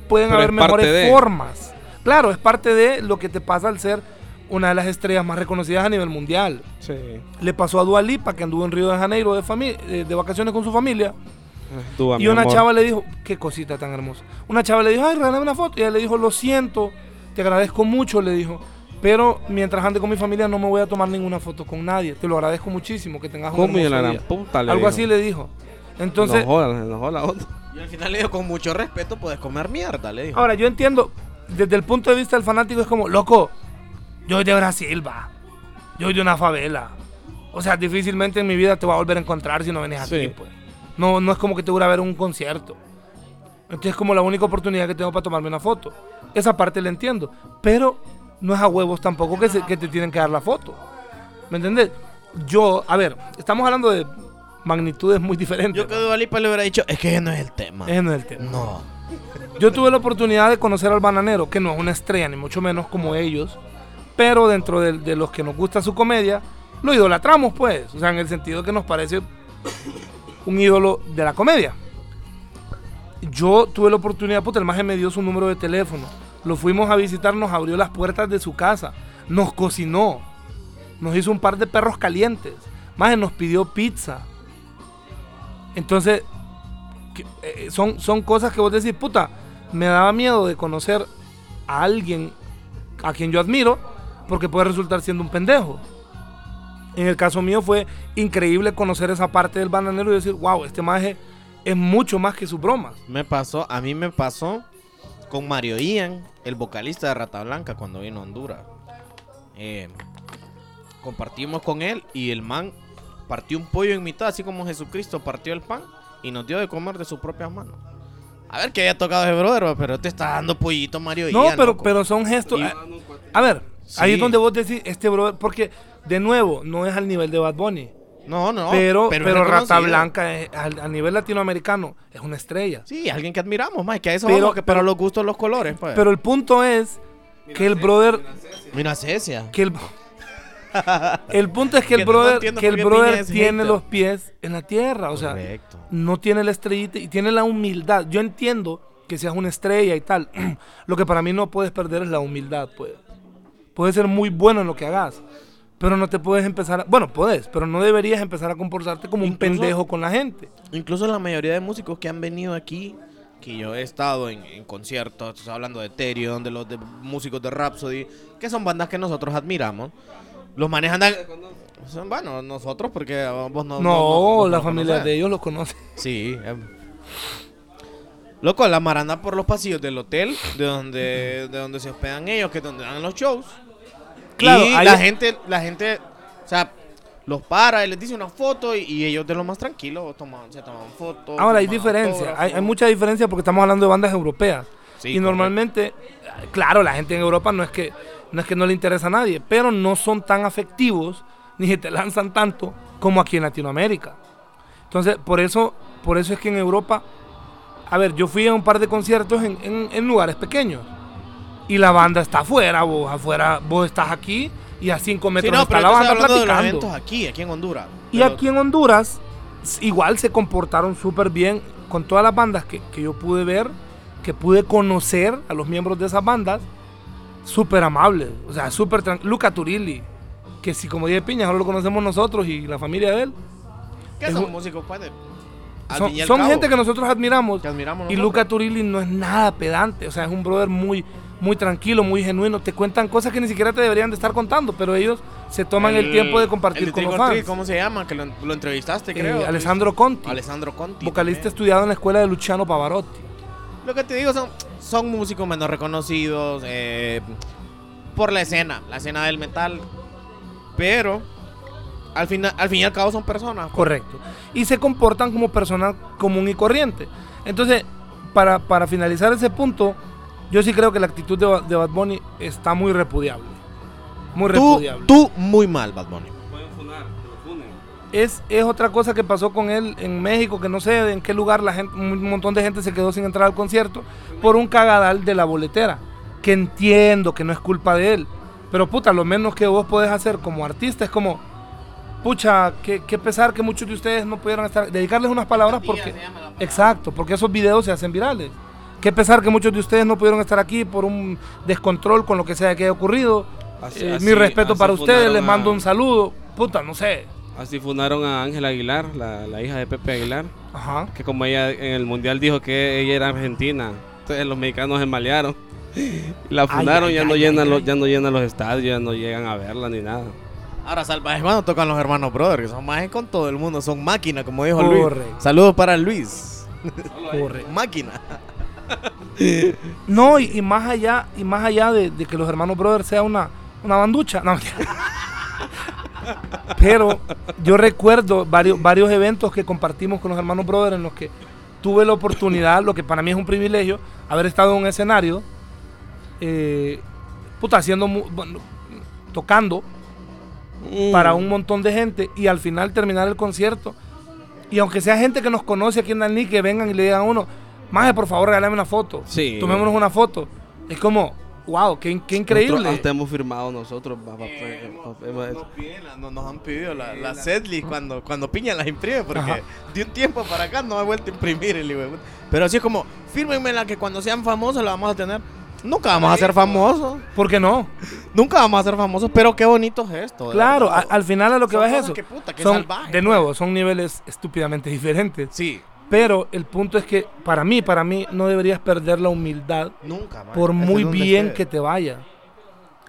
pueden Pero haber mejores de. formas. Claro, es parte de lo que te pasa al ser una de las estrellas más reconocidas a nivel mundial. Sí. Le pasó a Dua Lipa, que anduvo en Río de Janeiro de, eh, de vacaciones con su familia. Tú, Y una chava le dijo, qué cosita tan hermosa. Una chava le dijo, ay, regálame una foto. Y ella le dijo, lo siento, te agradezco mucho, le dijo. Pero mientras ande con mi familia no me voy a tomar ninguna foto con nadie. Te lo agradezco muchísimo, que tengas un ¿Cómo y hermoso la gran día". puta le Algo dijo? así le dijo. Entonces, No jodas, no jodas la otra. Y al final le digo, con mucho respeto puedes comer mierda, le dijo. ahora yo entiendo, desde el punto de vista del fanático es como, loco, yo soy de Brasil, va. Yo soy de una favela. O sea, difícilmente en mi vida te voy a volver a encontrar si no vienes aquí, Sí. pues. No, no es como que te voy a ver un concierto. Entonces es como la única oportunidad que tengo para tomarme una foto. Esa parte la entiendo. Pero no es a huevos tampoco que, se- que te tienen que dar la foto. ¿Me entendés? Yo, a ver, estamos hablando de magnitudes muy diferentes. Yo que ¿no? Dua Lipa le hubiera dicho, es que ese no es el tema. Ese no es el tema. No. Yo tuve la oportunidad de conocer al bananero, que no es una estrella, ni mucho menos como ellos, pero dentro de, de los que nos gusta su comedia, lo idolatramos, pues. O sea, en el sentido que nos parece un ídolo de la comedia. Yo tuve la oportunidad, puta, el maje me dio su número de teléfono. Lo fuimos a visitar, nos abrió las puertas de su casa, nos cocinó, nos hizo un par de perros calientes, maje nos pidió pizza. Entonces, eh, son, son cosas que vos decís, puta, me daba miedo de conocer a alguien a quien yo admiro porque puede resultar siendo un pendejo. En el caso mío fue increíble conocer esa parte del bananero y decir, wow, este maje es mucho más que sus bromas. Me pasó, a mí me pasó con Mario Ian, el vocalista de Rata Blanca, cuando vino a Honduras. Eh, compartimos con él y el man partió un pollo en mitad, así como Jesucristo partió el pan y nos dio de comer de sus propias manos. A ver que haya tocado ese brother, pero te está dando pollito Mario No, Ian. pero, loco. pero son gestos. Y- a, a ver, ahí es donde vos decís, este brother, porque de nuevo, no es al nivel de Bad Bunny. No, no. pero, pero, Rata. Blanca es- al- a, nivel latinoamericano es una estrella. Sí, alguien que admiramos, más que a eso Pero- vamos, que para los gustos los colores, pues. Pero el punto es que el brother Mira Cecia. que el, el punto es que el Que brother, que el brother tiene hater. los pies en la tierra, o sea, Correcto. no tiene la estrellita y tiene la humildad. Yo entiendo que seas una estrella y tal. Lo que para mí no puedes perder es la humildad, pues. Puedes ser muy bueno en lo que hagas, pero no te puedes empezar, a- bueno, puedes, pero no deberías empezar a comportarte como un pendejo con la gente. Incluso la mayoría de músicos que han venido aquí, que yo he estado en, en conciertos, estoy hablando de Therion, de los de músicos de Rhapsody, que son bandas que nosotros admiramos. Los manejan bueno, nosotros porque vos no No, no- vos la no familia conocés. de ellos lo conoce. Sí. em. Loco, la maranda por los pasillos del hotel, de donde, de donde se hospedan ellos, que es donde dan los shows. Claro, y la gente, la gente, o sea, los para y les dice una foto y, y ellos de lo más tranquilos toman, se toman fotos. Ahora hay diferencia, hay, hay mucha diferencia porque estamos hablando de bandas europeas. Sí, y correcto. normalmente, claro, la gente en Europa no es que no es que no le interesa a nadie, pero no son tan afectivos ni se te lanzan tanto como aquí en Latinoamérica. Entonces, por eso, por eso es que en Europa, a ver, yo fui a un par de conciertos en, en- en lugares pequeños y la banda está afuera, vos afuera, vos estás aquí y a cinco Sí, metros no, está pero la banda hablando de los platicando. aquí, aquí en Honduras. Y aquí en Honduras, igual se comportaron súper bien con todas las bandas que, que yo pude ver, que pude conocer a los miembros de esas bandas, súper amables. O sea, súper Luca Turilli, que si como dije Piña, solo lo conocemos nosotros y la familia de él. ¿Qué es son un- músicos, pues? de- son y son gente que nosotros admiramos. que admiramos Y nosotros. Luca Turilli no es nada pedante, o sea, es un brother muy, muy tranquilo, muy genuino. Te cuentan cosas que ni siquiera te deberían de estar contando, pero ellos se toman el, tiempo de compartir el con los fans. ¿Cómo se llama? Que lo, lo entrevistaste, Eh, creo. Alessandro Conti, Alessandro Conti. vocalista también. estudiado en la escuela de Luciano Pavarotti. Lo que te digo son, son músicos menos reconocidos eh, por la escena, la escena del metal. Pero al, final, al fin y al cabo son personas. pues. Correcto. Y se comportan como personas común y corriente. Entonces, para, para finalizar ese punto, yo sí creo que la actitud de, Ba- de Bad Bunny está muy repudiable. Muy Tú, repudiable. tú muy mal, Bad Bunny. Funar. Es, es otra cosa que pasó con él en México, que no sé en qué lugar la gente, un montón de gente se quedó sin entrar al concierto por un cagadal de la boletera. Que entiendo que no es culpa de él. Pero puta, lo menos que vos podés hacer como artista es como, pucha, qué, qué pesar que muchos de ustedes no pudieron estar, dedicarles unas palabras porque... Exacto, porque esos videos se hacen virales. Qué pesar que muchos de ustedes no pudieron estar aquí por un descontrol con lo que sea que haya ocurrido. Así- Eh, así- mi respeto así para ustedes, les mando a- un saludo. Puta, no sé. Así fundaron a Ángela Aguilar, la, la hija de Pepe Aguilar, Ajá. que como ella en el mundial dijo que ella era argentina, entonces los mexicanos se malearon. La fundaron, ay, ya, ay, no ay, llenan ay. los, ya no llenan los estadios, ya no llegan a verla ni nada. Ahora, salvajes cuando tocan los hermanos Brothers, que son más con todo el mundo, son máquinas, como dijo Correcto. Luis. Saludos para Luis. Correcto. Máquina. No, y, y más allá, y más allá de, de que los hermanos Brothers sea una, una banducha. No. Pero yo recuerdo varios, varios eventos que compartimos con los hermanos Brothers en los que tuve la oportunidad, lo que para mí es un privilegio, haber estado en un escenario, eh, puta, haciendo, bueno, tocando Mm. para un montón de gente y al final terminar el concierto. Y aunque sea gente que nos conoce aquí en Dalí, que vengan y le digan a uno, Maje, por favor, regálame una foto. Sí. Tomémonos una foto. Es como, wow, qué, qué increíble. Nosotros hasta hemos firmado nosotros. pa- pa- pa- pa- Nos, piden la- no- nos han pedido la, la setlist cuando, cuando Piña las imprime, porque Ajá. de un tiempo para acá no ha vuelto a imprimir el puta. Pero así es como, fírmenme la que cuando sean famosos la vamos a tener. Nunca vamos a ser famosos, ¿Por qué no? nunca vamos a ser famosos, pero qué bonito es esto. Claro, a- al final a lo que Son va es eso. que puta, que Son, salvaje, de pues. nuevo, son niveles estúpidamente diferentes. Sí, Pero el punto es que para mí, para mí, no deberías perder la humildad nunca. man. por muy bien que te vaya.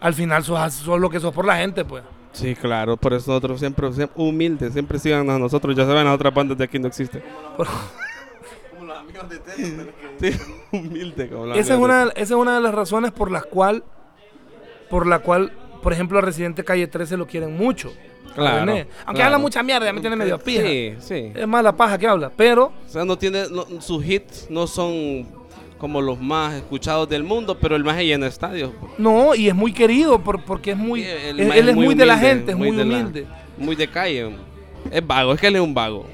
Al final sos, sos lo que sos por la gente, pues. Sí, claro, por eso nosotros siempre, siempre humildes, siempre sigan a nosotros. Ya saben, las otras bandas de aquí no existe. Por- Como los amigos de Teto, pero que- Sí, humilde como la esa, es una, esa es una de las razones por las cual, por la cual, por ejemplo, a Residente Calle 13 lo quieren mucho. Claro, René. Aunque claro. habla mucha mierda, me tiene medio pija. Sí, sí. Es más la paja que habla, pero O sea, no tiene, no- sus hits no son como los más escuchados del mundo, pero el más llena estadios. no, y es muy querido por, porque es muy, Sí, él, es muy, de la gente, es muy, de la- humilde. muy de calle. Es vago, es que él es un vago.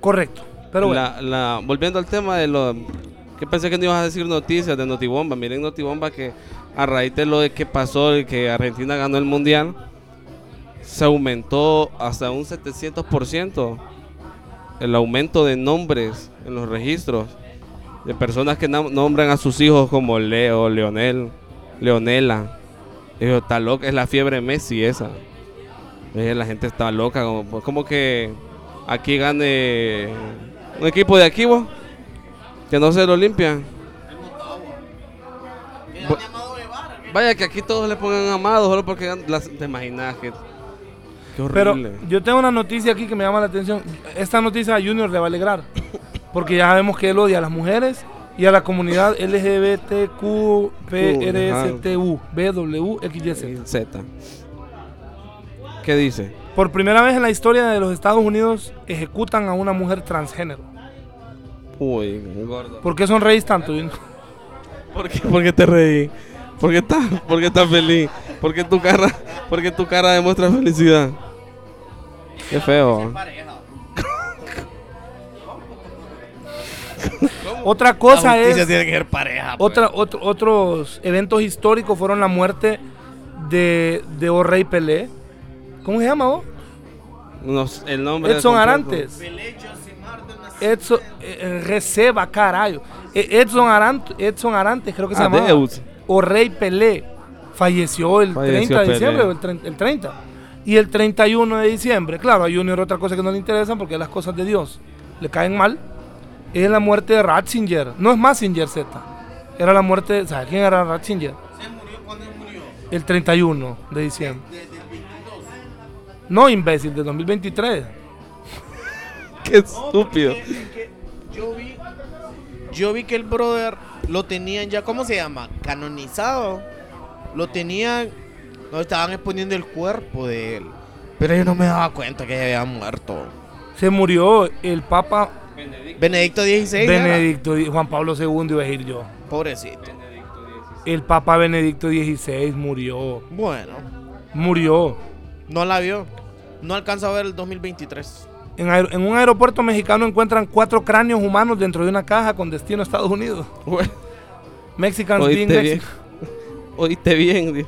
Correcto. Pero bueno, La- la- volviendo al tema de lo que pensé que no ibas a decir noticias de Notibomba. Miren Notibomba que a raíz de lo de que pasó, de que Argentina ganó el mundial, se aumentó hasta un 700% el aumento de nombres en los registros de personas que nombran a sus hijos como Leo, Leonel, Leonela. Dijo, está loca, es la fiebre Messi esa. Eh, La gente está loca, como, como que aquí gane un equipo de aquí, vos, que no se lo limpian. Bu- Vaya que aquí todos le pongan amado solo porque las, te imaginas que qué pero horrible. yo tengo una noticia aquí que me llama la atención. Esta noticia a Junior le va a alegrar. Porque ya sabemos que él odia a las mujeres y a la comunidad LGBTQ, PRSTU, BWXYZ. Z. ¿Qué dice? Por primera vez en la historia de los Estados Unidos ejecutan a una mujer transgénero. Uy, gordo. ¿Por qué sonreís tanto? ¿Por qué, por qué te reí? ¿Por qué estás, por qué estás feliz? ¿Por qué tu cara, por qué tu cara demuestra felicidad? Qué feo. Otra cosa es... tiene que ser pareja. pues. Otra, otro- otros eventos históricos fueron la muerte de, de O Rey Pelé. ¿Cómo se llama vos? Nos- el nombre Edson. Arantes. Edson, eh, Receba, carajo. Eh, Edson, Arant, Edson Arantes, creo que se Ah. Deus. O Rey Pelé. Falleció el Falleció 30 de diciembre, o el 30, el 30. Y el 31 de diciembre, claro, a Junior otra cosa que no le interesan porque las cosas de Dios le caen mal, es la muerte de Ratzinger. No es Massinger Z. Era la muerte, ¿sabes quién era Ratzinger? ¿Se murió cuando murió? El 31 de diciembre. No, imbécil, de 2023. Qué estúpido. Yo vi, yo vi que el brother lo tenían ya, ¿cómo se llama? Canonizado. Lo tenían, no estaban exponiendo el cuerpo de él. Pero yo no me daba cuenta que ya había muerto. Se murió el Papa Benedicto XVI. Benedicto, di- Juan Pablo II, iba a decir yo. Pobrecito. El Papa Benedicto XVI murió. Bueno, Murió. no la vio. No alcanza a ver el 2023. En, aer- en un aeropuerto mexicano encuentran cuatro cráneos humanos dentro de una caja con destino a Estados Unidos. Bueno, Mexicans being Oíste bien. Mexican. Oíste bien. di-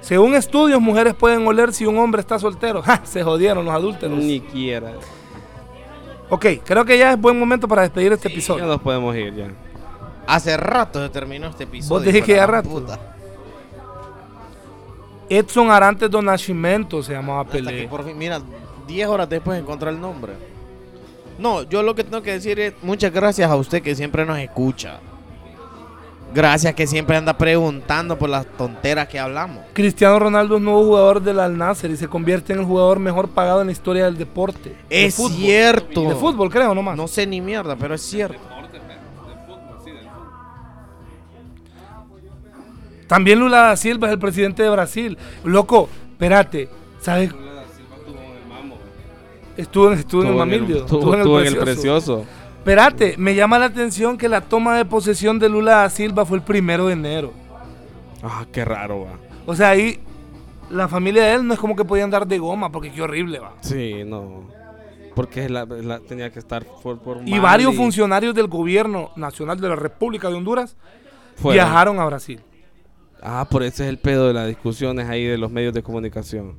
Según estudios, mujeres pueden oler si un hombre está soltero. ¡Ja! Se jodieron los adúlteros. Ni quiera. Ok, creo que ya es buen momento para despedir este Ya episodio. nos podemos ir ya. Hace rato se terminó este episodio. Vos dijiste que ya rato. puta. Edson Arantes do Nascimento se llamaba Hasta que Pelé. por fin, mira, 10 horas después encontré el nombre. No, yo lo que tengo que decir es muchas gracias a usted que siempre nos escucha. Gracias que siempre anda preguntando por las tonteras que hablamos. Cristiano Ronaldo es nuevo jugador del Al Nasser y se convierte en el jugador mejor pagado en la historia del deporte. De Es fútbol. cierto. De fútbol, creo, nomás. No sé ni mierda, pero es cierto. También Lula da Silva es el presidente de Brasil. Loco, espérate, ¿sabes? Estuvo en, estuvo en el mamilio. Estuvo, estuvo en el precioso. Espérate, me llama la atención que la toma de posesión de Lula da Silva fue el primero de enero. Ah, qué raro, va. O sea, ahí la familia de él no es como que podían dar de goma, porque qué horrible va. Sí, no. Porque la, la- tenía que estar por, por Y varios funcionarios del gobierno nacional de la República de Honduras fueron. viajaron a Brasil. Ah, por eso es el pedo de las discusiones ahí de los medios de comunicación.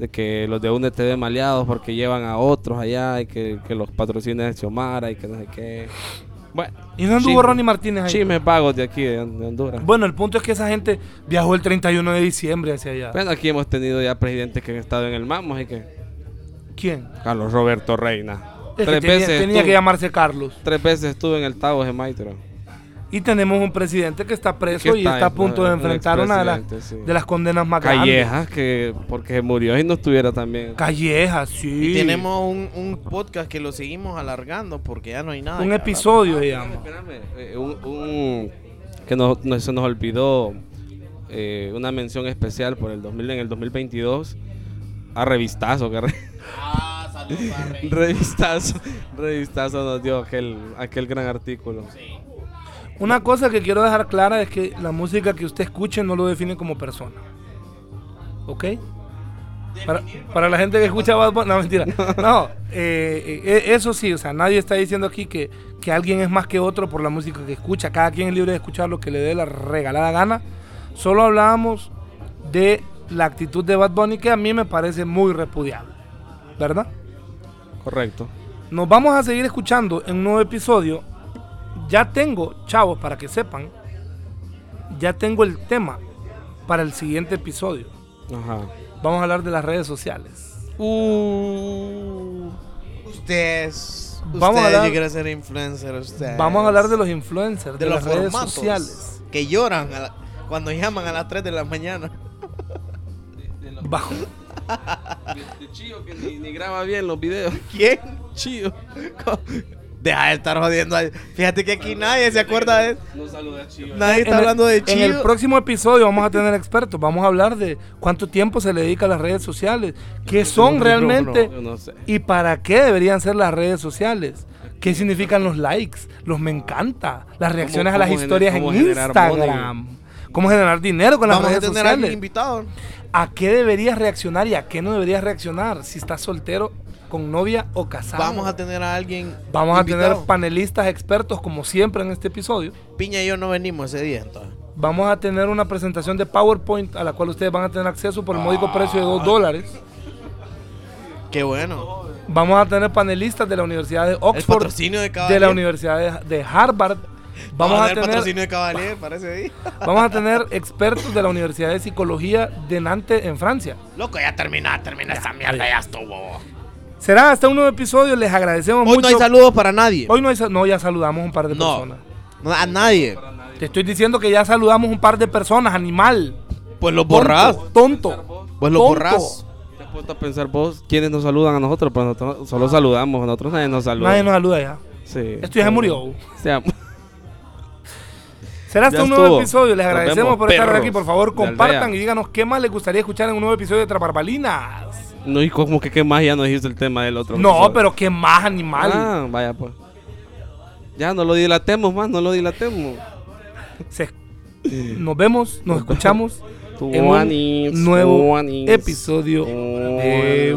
De que los de UNE TV maleados porque llevan a otros allá y que, que los patrocina Xiomara y que no sé qué. Bueno, Y no anduvo Ronnie Martínez ahí. Chismes vagos de aquí, de, de Honduras. Bueno, el punto es que esa gente viajó el 31 de diciembre hacia allá. Bueno, aquí hemos tenido ya presidentes que han estado en el MAMO, así que. ¿Quién? Carlos Roberto Reina. Es que tres, tenía, veces tenía estuvo, que llamarse Carlos. tres veces estuvo en el Tavo de Maitro. Y tenemos un presidente que está preso Que y está está a punto de enfrentar una de las, sí. de las condenas más grandes. Callejas, que porque se murió y no estuviera también. Callejas, sí. Y tenemos un, un podcast que lo seguimos alargando porque ya no hay nada. un episodio, se llama. Espérame, eh, un, un- que no, no- se nos olvidó eh, una mención especial por el 2000 en el 2022 a Revistazo, que re- Ah, saludos a. Revistazo, Revistazo nos dio aquel, aquel gran artículo. Una cosa que quiero dejar clara es que la música que usted escuche no lo define como persona. ¿Ok? Para, para la gente que escucha Bad Bunny, no mentira. No, eh, eh, eso sí, o sea, nadie está diciendo aquí que, que alguien es más que otro por la música que escucha. Cada quien es libre de escuchar lo que le dé la regalada gana. Solo hablábamos de la actitud de Bad Bunny que a mí me parece muy repudiable. ¿Verdad? Correcto. Nos vamos a seguir escuchando en un nuevo episodio. Ya tengo, chavos, para que sepan, ya tengo el tema para el siguiente episodio. Ajá. Vamos a hablar de las redes sociales. Uh, ustedes. Vamos a ustedes hablar- yo quiero ser influencer. Ustedes. Vamos a hablar de los influencers, de, de los las redes sociales. que lloran a la- cuando llaman a las 3 de la mañana. Bajo- De Chío que ni, ni graba bien los videos. ¿Quién? Chío. Deja de estar jodiendo. a- Fíjate que aquí nadie se acuerda de No saluda a Chío. Nadie está en hablando de En el Chío. próximo episodio vamos a tener expertos. Vamos a hablar de cuánto tiempo se le dedica a las redes sociales, qué son realmente Yo no sé. y para qué deberían ser las redes sociales. ¿Qué significan los likes, los me encanta, las reacciones a las historias en Instagram? ¿Cómo generar dinero con las Vamos a redes tener a alguien sociales? invitado. ¿A qué deberías reaccionar y a qué no deberías reaccionar? Si estás soltero, con novia o casado. Vamos a tener a alguien. Vamos a tener panelistas expertos como siempre en este episodio. Piña y yo no venimos ese día entonces. Vamos a tener una presentación de PowerPoint a la cual ustedes van a tener acceso por el módico precio de 2 dólares. Qué bueno. Vamos a tener panelistas de la Universidad de El Oxford, patrocinio de de la Universidad de, de Harvard Vamos a tener tener, patrocinio de Cavalier, parece ahí. vamos a tener expertos de la Universidad de Psicología de Nantes en Francia. Loco, ya termina, termina esa mierda, ya estuvo. Será hasta un nuevo episodio. Les agradecemos Hoy mucho. no hay saludos para nadie. Hoy no hay no, ya saludamos un par de No. personas. No, a nadie. Te estoy diciendo que ya saludamos un par de personas, animal. Pues los borrás. Tonto. Pues los borrás. ¿Te has puesto a pensar vos quiénes nos saludan a nosotros? Pues nosotros solo saludamos, a nosotros nadie nos saluda. Nadie nos saluda ya. Sí. Esto ya se murió. Ya. Será hasta Ya un nuevo estuvo. episodio. Les agradecemos vemos, por estar aquí. Por favor, compartan y díganos qué más les gustaría escuchar en un nuevo episodio de Traparbalinas. No, y como que qué más ya no dijiste el tema del otro. No, episodio. pero qué más animal. Ah, vaya pues. Ya no lo dilatemos más, no lo dilatemos. Se- Nos vemos, nos escuchamos en un nuevo episodio de.